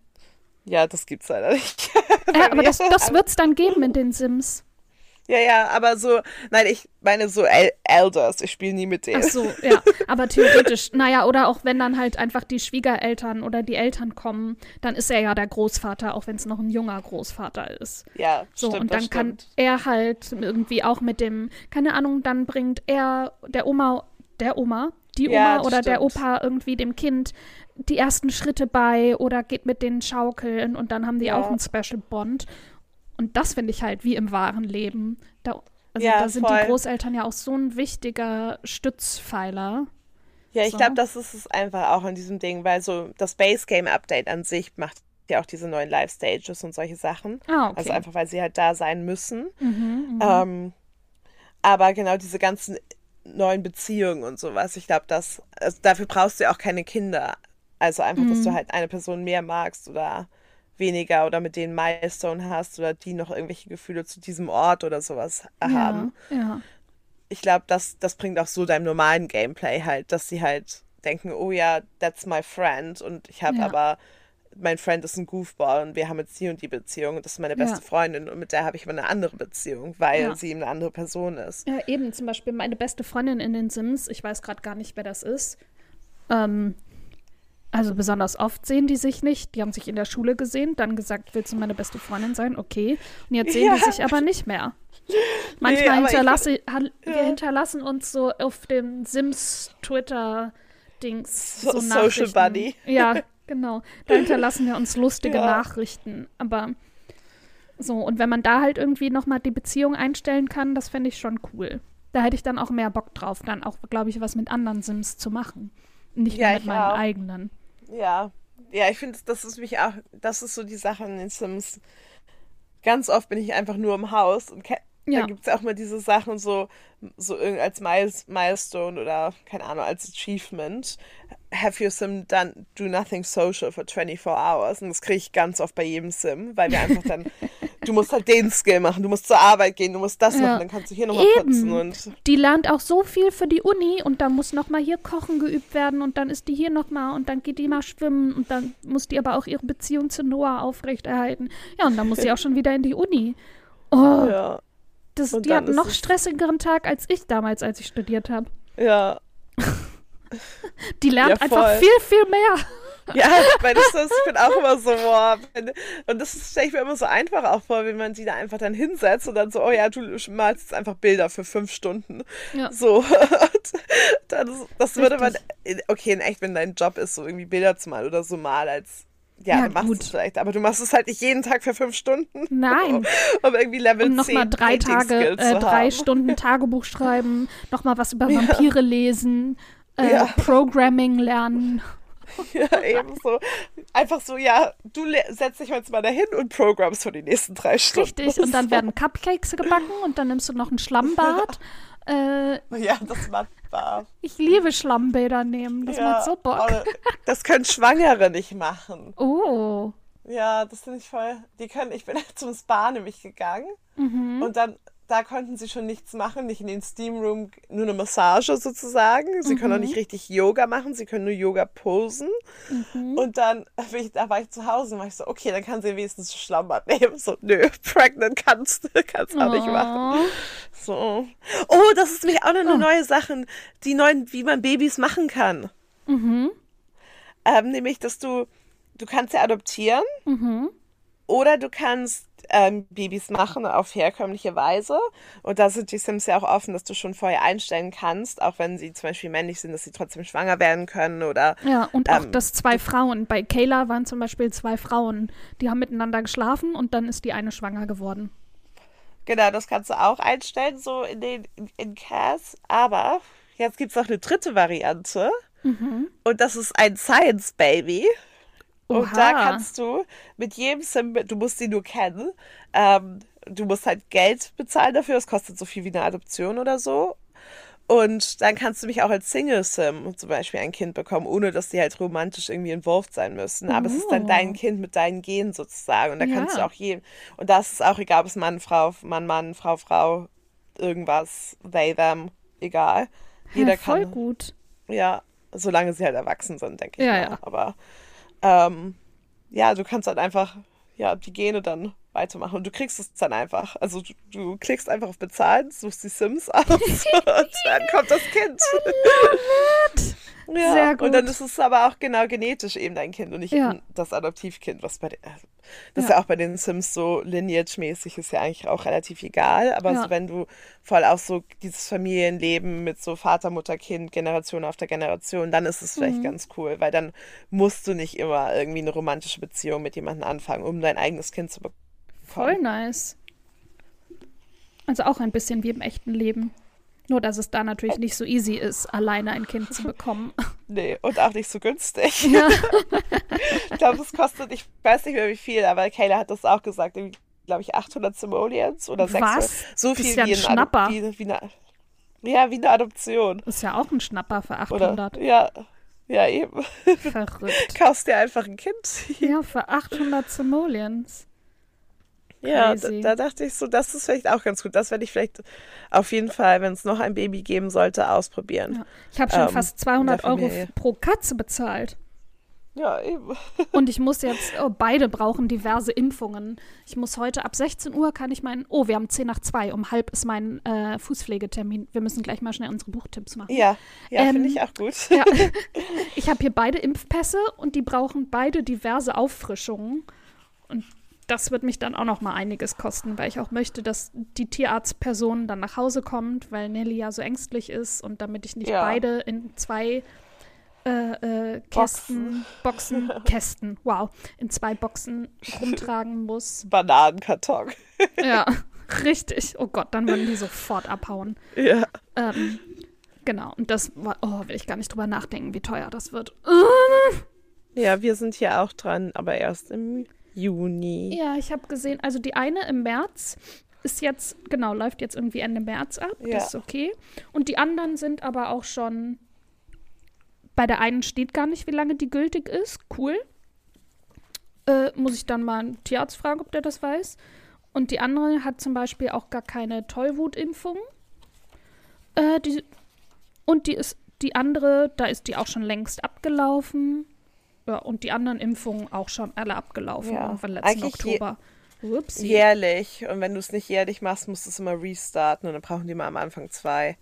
Ja, das gibt's leider nicht. [laughs] äh, aber das, das wird es dann geben in den Sims. Ja, ja, aber so, nein, ich meine so El Elders, ich spiele nie mit denen. Ach so, ja, aber theoretisch, naja, oder auch wenn dann halt einfach die Schwiegereltern oder die Eltern kommen, dann ist er ja der Großvater, auch wenn es noch ein junger Großvater ist. Ja, so stimmt, und dann kann er halt irgendwie auch mit dem, keine Ahnung, dann bringt er der Oma der Oma, die Oma ja, oder stimmt. der Opa irgendwie dem Kind die ersten Schritte bei oder geht mit den schaukeln und dann haben die ja. auch einen Special Bond. Und das finde ich halt wie im wahren Leben. Da, also ja, da sind voll. die Großeltern ja auch so ein wichtiger Stützpfeiler. Ja, ich so. glaube, das ist es einfach auch in diesem Ding, weil so das Base Game Update an sich macht ja auch diese neuen Live-Stages und solche Sachen. Ah, okay. Also einfach, weil sie halt da sein müssen. Mhm, mhm. Ähm, aber genau diese ganzen neuen Beziehungen und sowas, ich glaube, dass also dafür brauchst du ja auch keine Kinder. Also einfach, dass du Mhm. halt eine Person mehr magst oder weniger oder mit denen Milestone hast oder die noch irgendwelche Gefühle zu diesem Ort oder sowas haben. Ja, ja. Ich glaube, das, das bringt auch so deinem normalen Gameplay halt, dass sie halt denken, oh ja, that's my friend und ich habe Ja. aber, mein Friend ist ein Goofball und wir haben jetzt die und die Beziehung und das ist meine beste Ja. Freundin und mit der habe ich aber eine andere Beziehung, weil Ja. sie eben eine andere Person ist. Ja, eben, zum Beispiel meine beste Freundin in den Sims, ich weiß gerade gar nicht, wer das ist. Ähm, also besonders oft sehen die sich nicht. Die haben sich in der Schule gesehen, dann gesagt, willst du meine beste Freundin sein? Okay. Und jetzt sehen die Ja. sich aber nicht mehr. [laughs] Manchmal ich- hinterlasse, hal- wir hinterlassen uns so auf dem Sims Twitter-Dings So- so, Social. Buddy. Ja, [laughs] genau. Da hinterlassen wir uns lustige Ja. Nachrichten. Aber so, und wenn man da halt irgendwie nochmal die Beziehung einstellen kann, das fände ich schon cool. Da hätte ich dann auch mehr Bock drauf, dann auch, glaube ich, was mit anderen Sims zu machen. Nicht Ja, nur mit meinen auch. eigenen. Ja, ja, ich finde, das ist mich auch, das ist so die Sache in den Sims. Ganz oft bin ich einfach nur im Haus und Ja. da gibt es auch mal diese Sachen so, so irgend als Miles, Milestone oder keine Ahnung, als Achievement. Have your Sim done do nothing social for 24 hours? Und das kriege ich ganz oft bei jedem Sim, weil wir einfach dann, du musst halt den Skill machen, du musst zur Arbeit gehen, du musst das Ja. machen, dann kannst du hier nochmal putzen und Die lernt auch so viel für die Uni und dann muss nochmal hier Kochen geübt werden und dann ist die hier nochmal und dann geht die mal schwimmen und dann muss die aber auch ihre Beziehung zu Noah aufrechterhalten. Ja, und dann muss sie auch schon wieder in die Uni. Oh, ja, das, und die hat einen noch es- stressigeren Tag als ich damals, als ich studiert habe. ja. Die lernt Ja, einfach viel, viel mehr. [laughs] Ja, weil das, das ich bin auch immer so, [laughs] boah, wenn, und das stelle ich mir immer so einfach auch vor, wenn man sie da einfach dann hinsetzt und dann so, oh ja, du malst jetzt einfach Bilder für fünf Stunden. Ja. So, [laughs] und dann, das würde man, okay, in echt, wenn dein Job ist, so irgendwie Bilder zu malen oder so mal als, ja, Ja, dann machst du gut. es vielleicht, aber du machst es halt nicht jeden Tag für fünf Stunden. Nein. Um irgendwie Level Und 10 nochmal drei Tage, äh, drei. Stunden Tagebuch schreiben, nochmal was über Vampire lesen, äh, Ja. Programming lernen. [laughs] Ja, eben so. Einfach so, ja, du setzt dich jetzt mal dahin und programmst für die nächsten drei Stunden. Richtig, und dann [laughs] werden Cupcakes gebacken und dann nimmst du noch ein Schlammbad. [laughs] Äh, Ja, das macht Spaß. ich liebe Schlammbäder nehmen, das ja, macht so Bock. Das können Schwangere nicht machen. Oh, Ja, das finde ich voll. Die können, ich bin zum Spa nämlich gegangen Mhm. und dann, da konnten sie schon nichts machen, nicht in den Steam Room, nur eine Massage sozusagen. Sie können auch Mhm. nicht richtig Yoga machen, sie können nur Yoga posen. Mhm. Und dann, bin ich, da war ich zu Hause und war ich so, okay, dann kann sie wenigstens Schlammbad nehmen. So, nö, [laughs] pregnant kannst du kannst auch nicht machen. Oh. So. Oh, das ist nämlich auch noch eine Oh. neue Sache. Die neuen, wie man Babys machen kann. Mhm. Ähm, nämlich, dass du, du kannst ja adoptieren Mhm. oder du kannst ähm, Babys machen auf herkömmliche Weise. Und da sind die Sims ja auch offen, dass du schon vorher einstellen kannst, auch wenn sie zum Beispiel männlich sind, dass sie trotzdem schwanger werden können oder Ja, und auch, Ähm, dass zwei Frauen, bei Kayla waren zum Beispiel zwei Frauen, die haben miteinander geschlafen und dann ist die eine schwanger geworden. genau, das kannst du auch einstellen, so in den in, in Cas. Aber jetzt gibt es noch eine dritte Variante. Mhm. Und das ist ein Science Baby. Und da kannst du mit jedem Sim, du musst sie nur kennen, ähm, du musst halt Geld bezahlen dafür, das kostet so viel wie eine Adoption oder so. Und dann kannst du mich auch als Single-Sim zum Beispiel ein Kind bekommen, ohne dass die halt romantisch irgendwie involved sein müssen. Aber es ist dann Oh. dein Kind mit deinen Genen sozusagen. Und da kannst du Ja. auch jedem, und das ist auch egal, ob es Mann, Frau, Mann, Mann, Frau, Frau, irgendwas, they, them, egal. Jeder ja, voll kann. gut. Ja, solange sie halt erwachsen sind, denke ich Ja, mal. ja. Aber ähm, ja, du kannst halt einfach ja, die Gene dann weitermachen und du kriegst es dann einfach. Also du, du klickst einfach auf Bezahlen, suchst die Sims aus [laughs] und dann kommt das Kind. Ja, Sehr gut. und dann ist es aber auch genau genetisch eben dein Kind und nicht Ja. das Adoptivkind, was bei den, also, das ist Ja. ja auch bei den Sims so lineage-mäßig ist ja eigentlich auch relativ egal, aber Ja. so, wenn du voll auch so dieses Familienleben mit so Vater, Mutter, Kind, Generation auf der Generation, dann ist es vielleicht Mhm. ganz cool, weil dann musst du nicht immer irgendwie eine romantische Beziehung mit jemandem anfangen, um dein eigenes Kind zu bekommen. Voll nice. Also auch ein bisschen wie im echten Leben. Nur, dass es da natürlich nicht so easy ist, alleine ein Kind zu bekommen. [laughs] Nee, und auch nicht so günstig. Ja. ich glaube, es kostet, ich weiß nicht mehr wie viel, aber Kayla hat das auch gesagt, glaube ich, 800 Simoleons oder 600. Was? So Das viel ist ja wie, ein Schnapper. Wie, wie eine, ja, wie eine Adoption. Ist ja auch ein Schnapper für Oder? 800. Ja, ja, eben. Verrückt. Kaufst dir einfach ein Kind. Ja, für 800 Simoleons. Ja, da, da dachte ich so, das ist vielleicht auch ganz gut. Das werde ich vielleicht auf jeden Fall, wenn es noch ein Baby geben sollte, ausprobieren. Ja. Ich habe schon Ähm, fast 200 in der Euro pro Katze bezahlt. Ja, eben. [laughs] Und ich muss jetzt, oh, beide brauchen diverse Impfungen. Ich muss heute ab 16 Uhr kann ich meinen, oh, wir haben 10 nach 2, um halb ist mein äh, Fußpflegetermin. Wir müssen gleich mal schnell unsere Buchtipps machen. Ja, ja, Ähm, finde ich auch gut. Ja. [laughs] Ich habe hier beide Impfpässe und die brauchen beide diverse Auffrischungen. Und das wird mich dann auch noch mal einiges kosten, weil ich auch möchte, dass die Tierarztperson dann nach Hause kommt, weil Nelly ja so ängstlich ist und damit ich nicht Ja. beide in zwei äh, äh, Kästen, [laughs] Boxen, Kästen, wow, in zwei Boxen rumtragen muss. Bananenkarton. [laughs] Ja, richtig. Oh Gott, dann würden die sofort abhauen. Ja. Ähm, genau, und das war, oh, will ich gar nicht drüber nachdenken, wie teuer das wird. Ja, wir sind hier auch dran, aber erst im Juni. Ja, ich habe gesehen, also die eine im März ist jetzt, genau, läuft jetzt irgendwie Ende März ab. Ja. Das ist okay. Und die anderen sind aber auch schon. Bei der einen steht gar nicht, wie lange die gültig ist. Cool. Äh, muss ich dann mal einen Tierarzt fragen, ob der das weiß. Und die andere hat zum Beispiel auch gar keine Tollwutimpfung. Äh, die, und die ist die andere, da ist die auch schon längst abgelaufen. Ja, und die anderen Impfungen auch schon alle abgelaufen Ja, von letzten eigentlich Oktober. Upsi. Jährlich. Und wenn du es nicht jährlich machst, musst du es immer restarten und dann brauchen die mal am Anfang zwei.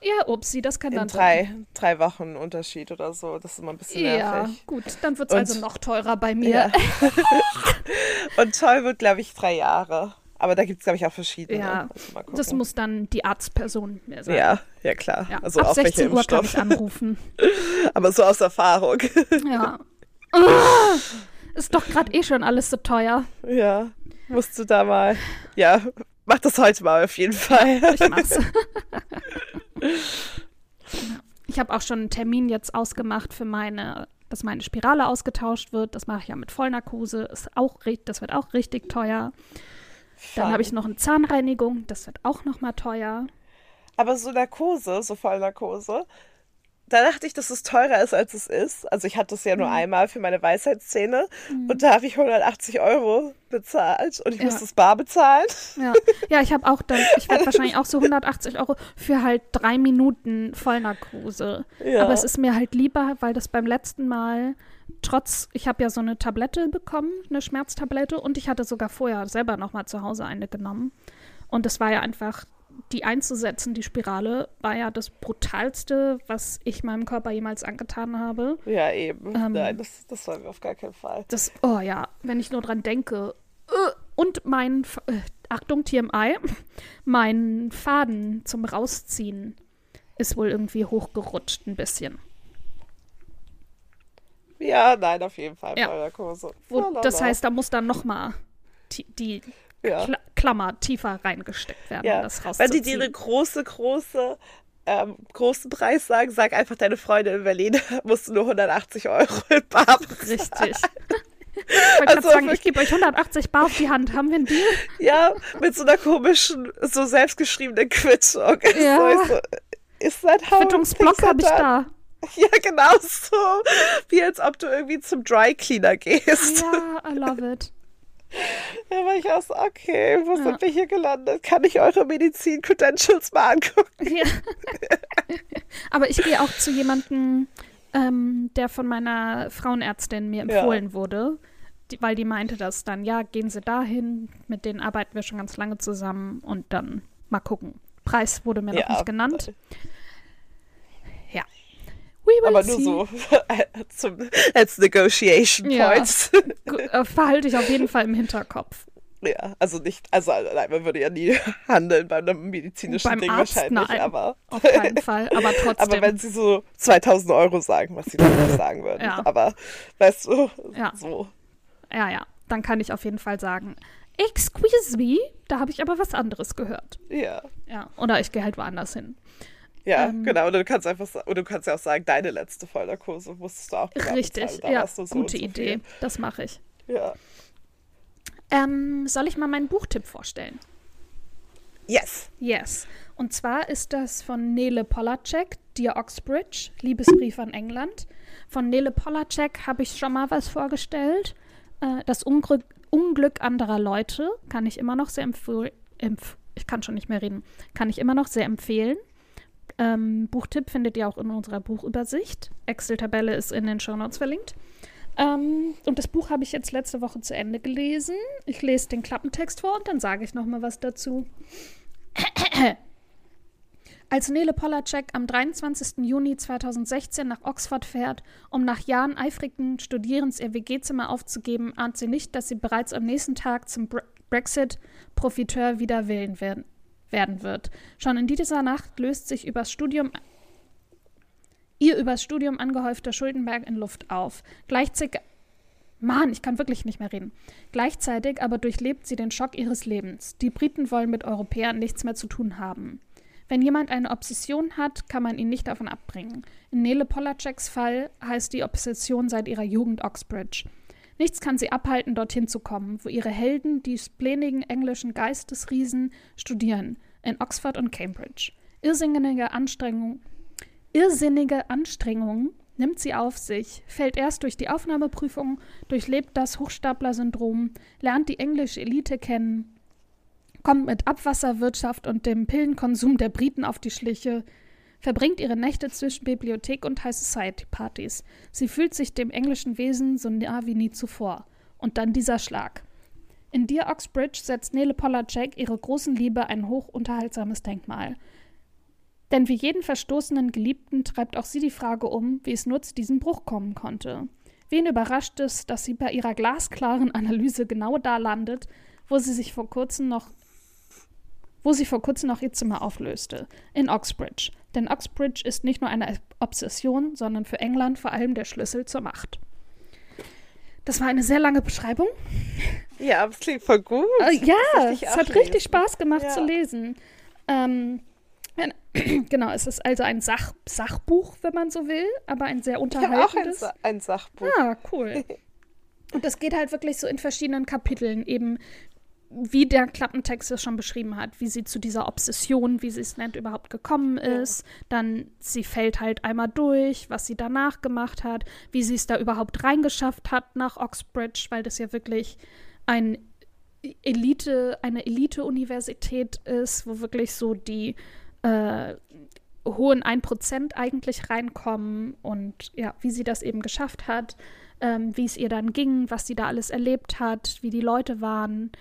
Ja, upsi, das kann In dann drei, drei Wochen Unterschied oder so. Das ist immer ein bisschen Ja, nervig. gut, dann wird es also noch teurer bei mir. Ja. [laughs] Und toll wird, glaube ich, drei Jahre. Aber da gibt es, glaube ich, auch verschiedene. Ja, Also mal Das muss dann die Arztperson mir sagen. Ja, ja klar. Ja, Also Ab welcher 16 Uhr kann ich anrufen. [laughs] Aber so aus Erfahrung. ja. [laughs] Ah, ist doch gerade eh schon alles so teuer. ja, musst du da mal. Ja, mach das heute mal auf jeden Fall. Ich mach's. [laughs] ich habe auch schon einen Termin jetzt ausgemacht für meine, dass meine Spirale ausgetauscht wird. Das mache ich ja mit Vollnarkose. Ist auch, das wird auch richtig teuer. Dann habe ich noch eine Zahnreinigung. Das wird auch noch mal teuer. Aber so Narkose, so Vollnarkose, da dachte ich, dass es teurer ist, als es ist. Also ich hatte es ja Mhm. nur einmal für meine Weisheitszähne und da habe ich 180 Euro bezahlt und ich Ja. musste es bar bezahlen. Ja, ja ich habe auch dann, ich werde wahrscheinlich auch so 180 Euro für halt drei Minuten Vollnarkose. Ja. Aber es ist mir halt lieber, weil das beim letzten Mal, trotz, ich habe ja so eine Tablette bekommen, eine Schmerztablette und ich hatte sogar vorher selber nochmal zu Hause eine genommen. Und es war ja einfach, die einzusetzen, die Spirale, war ja das Brutalste, was ich meinem Körper jemals angetan habe. Ja, eben. Ähm. Nein, das, das wir auf gar keinen Fall. Das, oh ja, wenn ich nur dran denke. Äh, Und mein, äh, Achtung, TMI, [laughs] mein Faden zum Rausziehen ist wohl irgendwie hochgerutscht ein bisschen. Ja, nein, auf jeden Fall Ja. Lalala. das heißt, da muss dann nochmal die ja. Kla Klammer tiefer reingesteckt werden, um Ja, das wenn die dir rauszuziehen. eine große, große, ähm, großen Preis sagen, sag einfach deine Freundin in Berlin, [laughs] musst du nur 180 Euro in Bar bezahlen. Richtig. [laughs] Ich Also sagen, ich gebe euch 180 Bar auf die Hand. Haben wir einen Deal? Ja, mit so einer komischen, so selbstgeschriebenen Quittung. Ja. [laughs] So, so, ist that how Quittungsblock habe ich da. [laughs] Ja, genau so. Wie als ob du irgendwie zum Dry Cleaner gehst. Ja, I love it. [laughs] Da war ich auch so, okay, wo Ja. sind wir hier gelandet? Kann ich eure Medizin-Credentials mal angucken? [laughs] Ja. Aber ich gehe auch zu jemandem, ähm, der von meiner Frauenärztin mir Ja. empfohlen wurde, die, weil die meinte das dann, ja, gehen Sie dahin, mit denen arbeiten wir schon ganz lange zusammen und dann mal gucken. Preis wurde mir noch Ja. nicht genannt. Ja. Aber see. nur so [laughs] zum, als Negotiation Ja. Points. Äh, Verhalte ich auf jeden Fall im Hinterkopf. Ja, also nicht, also nein, man würde ja nie [laughs] handeln bei einem medizinischen Beim Ding Arst, wahrscheinlich, nein. aber, Auf keinen [laughs] Fall, aber trotzdem. aber wenn sie so 2000 Euro sagen, was sie dann nicht sagen würden, Ja. aber weißt du, Ja. so. Ja, ja, dann kann ich auf jeden Fall sagen, excuse me, da habe ich aber was anderes gehört. Ja. Ja, oder ich gehe halt woanders hin. Ja, Ähm. genau. Oder du kannst einfach oder du kannst ja auch sagen, deine letzte Vollnarkose musstest du auch Richtig, ja, so gute so Idee. viel. Das mache ich. Ja. Ähm, soll ich mal meinen Buchtipp vorstellen? Yes. Yes. Und zwar ist das von Nele Polacek, Dear Oxbridge, Liebesbrief an England. Von Nele Polacek habe ich schon mal was vorgestellt. Äh, das Unglück, Unglück anderer Leute kann ich immer noch sehr empfehlen. Empf ich kann schon nicht mehr reden. Kann ich immer noch sehr empfehlen. Ähm, Buchtipp findet ihr auch in unserer Buchübersicht. Excel-Tabelle ist in den Shownotes verlinkt. Ähm, und das Buch habe ich jetzt letzte Woche zu Ende gelesen. Ich lese den Klappentext vor und dann sage ich noch mal was dazu. [clears throat] Als Nele Polacek am 23. Juni 2016 nach Oxford fährt, um nach Jahren eifrigen Studierens ihr WG-Zimmer aufzugeben, ahnt sie nicht, dass sie bereits am nächsten Tag zum Bre Brexit-Profiteur wider Willen werden, werden wird. Schon in dieser Nacht löst sich übers Studium ihr übers Studium angehäufter Schuldenberg in Luft auf. Gleichzeitig Mann, ich kann wirklich nicht mehr reden. Gleichzeitig aber durchlebt sie den Schock ihres Lebens. Die Briten wollen mit Europäern nichts mehr zu tun haben. Wenn jemand eine Obsession hat, kann man ihn nicht davon abbringen. In Nele Polaceks Fall heißt die Obsession seit ihrer Jugend Oxbridge. Nichts kann sie abhalten, dorthin zu kommen, wo ihre Helden, die splänigen englischen Geistesriesen, studieren, in Oxford und Cambridge. Irrsinnige Anstrengung, irrsinnige Anstrengungen nimmt sie auf sich, fällt erst durch die Aufnahmeprüfung, durchlebt das Hochstapler-Syndrom, lernt die englische Elite kennen, kommt mit Abwasserwirtschaft und dem Pillenkonsum der Briten auf die Schliche, verbringt ihre Nächte zwischen Bibliothek und High Society Partys. Sie fühlt sich dem englischen Wesen so nah wie nie zuvor. Und dann dieser Schlag. In Dear Oxbridge setzt Nele Polacek ihre großen Liebe ein hochunterhaltsames Denkmal. Denn wie jeden verstoßenen Geliebten treibt auch sie die Frage um, wie es nur zu diesem Bruch kommen konnte. Wen überrascht es, dass sie bei ihrer glasklaren Analyse genau da landet, wo sie sich vor kurzem noch wo sie vor kurzem noch ihr Zimmer auflöste, in Oxbridge. Denn Oxbridge ist nicht nur eine Obsession, sondern für England vor allem der Schlüssel zur Macht. Das war eine sehr lange Beschreibung. Ja, aber es klingt voll gut. Äh, ja, es hat ablesen. richtig Spaß gemacht Ja. zu lesen. Ähm, [clears throat] genau, es ist also ein Sach Sachbuch, wenn man so will, aber ein sehr Ich habe auch ein, unterhaltendes. Sa ein Sachbuch. Ah, cool. Und das geht halt wirklich so in verschiedenen Kapiteln, eben wie der Klappentext es schon beschrieben hat, wie sie zu dieser Obsession, wie sie es nennt, überhaupt gekommen ist. Dann sie fällt halt einmal durch, was sie danach gemacht hat, wie sie es da überhaupt reingeschafft hat nach Oxbridge, weil das ja wirklich ein Elite, eine Elite-Universität ist, wo wirklich so die äh, hohen 1% eigentlich reinkommen und ja, wie sie das eben geschafft hat, ähm, wie es ihr dann ging, was sie da alles erlebt hat, wie die Leute waren.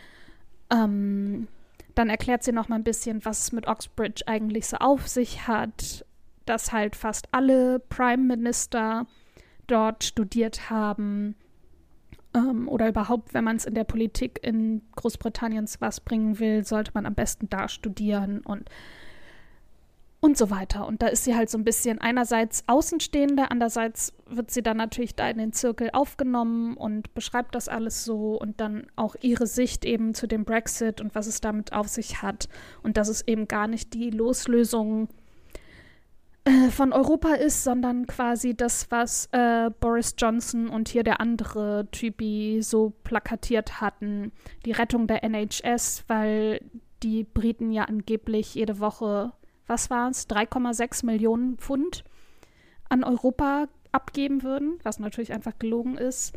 Ähm, dann erklärt sie noch mal ein bisschen, was es mit Oxbridge eigentlich so auf sich hat, dass halt fast alle Prime Minister dort studiert haben. Ähm, oder überhaupt, wenn man es in der Politik in Großbritannien zu was bringen will, sollte man am besten da studieren. Und und so weiter. Und da ist sie halt so ein bisschen einerseits Außenstehende, andererseits wird sie dann natürlich da in den Zirkel aufgenommen und beschreibt das alles so und dann auch ihre Sicht eben zu dem Brexit und was es damit auf sich hat und dass es eben gar nicht die Loslösung äh, von Europa ist, sondern quasi das, was äh, Boris Johnson und hier der andere Typi so plakatiert hatten, die Rettung der NHS, weil die Briten ja angeblich jede Woche was war es, 3,6 Millionen Pfund an Europa abgeben würden, was natürlich einfach gelogen ist.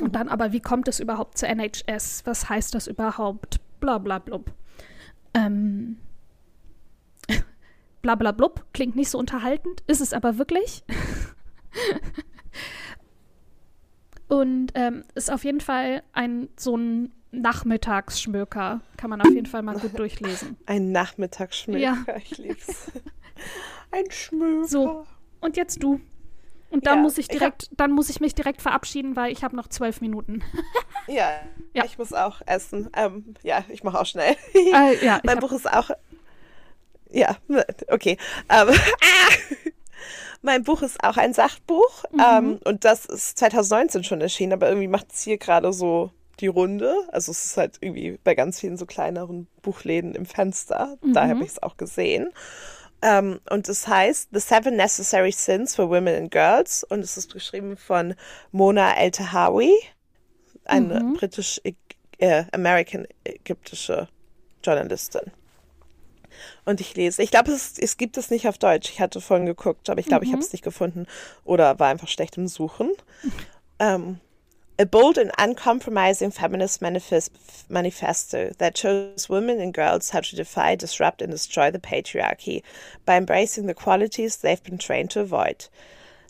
Und dann aber, wie kommt es überhaupt zur NHS? Was heißt das überhaupt? Bla bla. Ähm, [laughs] bla klingt nicht so unterhaltend, ist es aber wirklich. [laughs] Und ähm, ist auf jeden Fall ein so ein Nachmittagsschmöker. Kann man auf jeden Fall mal gut [laughs] durchlesen. Ein Nachmittagsschmöker. Ja. [laughs] Ich lieb's. [laughs] Ein Schmöker. So. Und jetzt du. Und dann Ja, muss ich ich direkt, dann muss ich mich direkt verabschieden, weil ich habe noch zwölf Minuten. Ja, Ja. ich muss auch essen. Ähm, ja, ich mache auch schnell. Äh, ja, mein hab- Buch ist auch. Ja, okay. Ähm, ah! mein Buch ist auch ein Sachbuch. Mhm. Ähm, und das ist 2019 schon erschienen, aber irgendwie macht es hier gerade so die Runde. Also es ist halt irgendwie bei ganz vielen so kleineren Buchläden im Fenster. Mhm. Da habe ich es auch gesehen. Ähm, und es heißt The Seven Necessary Sins for Women and Girls. Und es ist geschrieben von Mona El-Tahawi, eine mhm. britisch äh, Journalistin. Und ich lese. Ich glaube, es, es gibt es nicht auf Deutsch. Ich hatte vorhin geguckt, aber ich glaube, mhm. ich habe es nicht gefunden oder war einfach schlecht im Suchen. Um, [laughs] a bold and uncompromising feminist manifest, manifesto that shows women and girls how to defy, disrupt, and destroy the patriarchy by embracing the qualities they've been trained to avoid.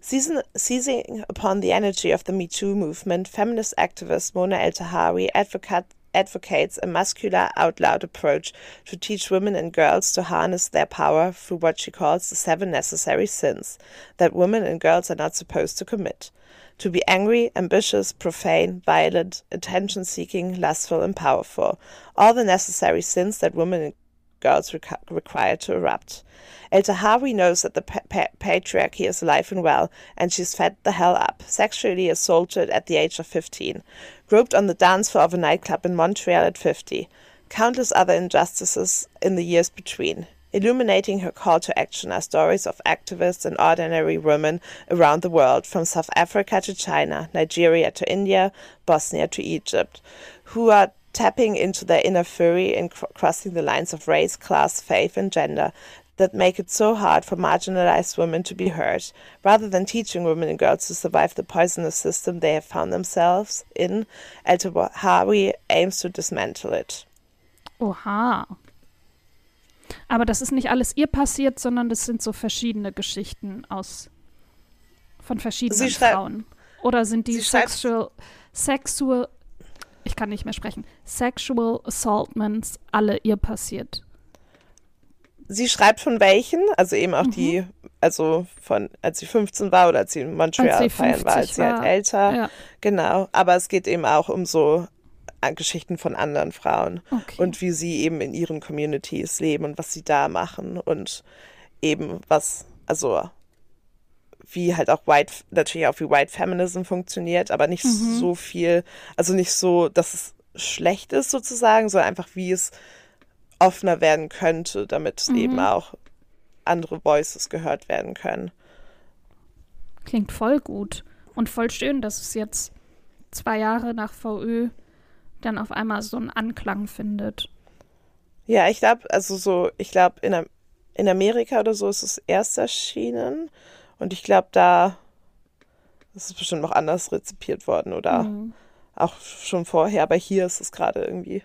Season, seizing upon the energy of the Me Too movement, feminist activist Mona El Tahawi advocate, advocates a muscular, out loud approach to teach women and girls to harness their power through what she calls the seven necessary sins that women and girls are not supposed to commit to be angry, ambitious, profane, violent, attention seeking, lustful, and powerful. All the necessary sins that women and girls require to erupt. El Tahawi knows that the pa- pa- patriarchy is alive and well, and she's fed the hell up, sexually assaulted at the age of 15, groped on the dance floor of a nightclub in Montreal at 50, countless other injustices in the years between. Illuminating her call to action are stories of activists and ordinary women around the world, from South Africa to China, Nigeria to India, Bosnia to Egypt, who are tapping into their inner fury and cr- crossing the lines of race, class, faith, and gender that make it so hard for marginalized women to be heard, rather than teaching women and girls to survive the poisonous system they have found themselves in, El Tahawi aims to dismantle it. Oha. Aber das ist nicht alles ihr passiert, sondern das sind so verschiedene Geschichten aus von verschiedenen Frauen. Oder sind die sexual, sexual, ich kann nicht mehr sprechen, sexual assaultments alle ihr passiert? sie schreibt von welchen, also eben auch mhm. die, also von, als sie 15 war oder als sie in Montreal feiern war, als sie halt älter. Ja. Genau. Aber es geht eben auch um so Geschichten von anderen Frauen okay. und wie sie eben in ihren Communities leben und was sie da machen und eben was, also wie halt auch White, natürlich auch wie White Feminism funktioniert, aber nicht mhm. so viel, also nicht so, dass es schlecht ist sozusagen, sondern einfach wie es offener werden könnte, damit mhm. eben auch andere Voices gehört werden können. Klingt voll gut und voll schön, dass es jetzt zwei Jahre nach VÖ dann auf einmal so einen Anklang findet. Ja, ich glaube, also so, ich glaube, in, in Amerika oder so ist es erst erschienen und ich glaube, da ist es bestimmt noch anders rezipiert worden oder mhm. auch schon vorher, aber hier ist es gerade irgendwie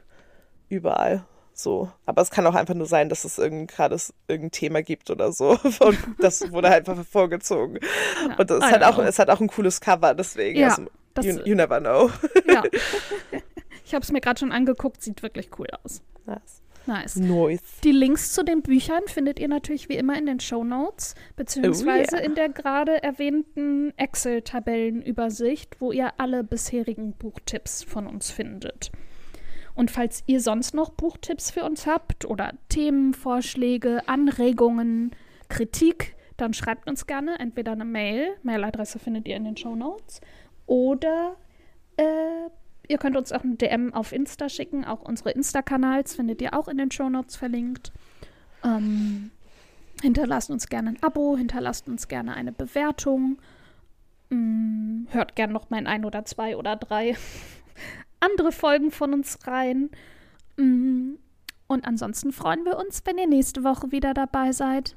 überall so. Aber es kann auch einfach nur sein, dass es gerade irgendein Thema gibt oder so. [laughs] Und das wurde halt einfach vorgezogen. Ja, und es hat, auch, es hat auch ein cooles Cover, deswegen. Ja, also, you, you, never know. Ja. [laughs] Ich habe es mir gerade schon angeguckt, sieht wirklich cool aus. Nice. Nice. nice. Die Links zu den Büchern findet ihr natürlich wie immer in den Show Notes, beziehungsweise oh, yeah. in der gerade erwähnten Excel-Tabellenübersicht, wo ihr alle bisherigen Buchtipps von uns findet. Und falls ihr sonst noch Buchtipps für uns habt oder Themenvorschläge, Anregungen, Kritik, dann schreibt uns gerne entweder eine Mail, Mailadresse findet ihr in den Show Notes, oder äh, ihr könnt uns auch eine DM auf Insta schicken. Auch unsere Insta-Kanals findet ihr auch in den Show Notes verlinkt. Ähm, hinterlasst uns gerne ein Abo, hinterlasst uns gerne eine Bewertung. Ähm, hört gerne noch mal ein oder zwei oder drei [laughs] andere Folgen von uns rein. Mm. Und ansonsten freuen wir uns, wenn ihr nächste Woche wieder dabei seid.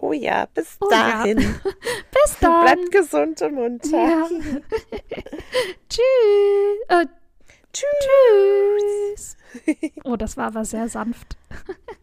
Oh ja, bis oh dahin. Ja. [laughs] bis dann. Bleibt gesund und munter. Ja. [laughs] Tschüss. Äh, Tschüss. Tschüss. Oh, das war aber sehr sanft. [laughs]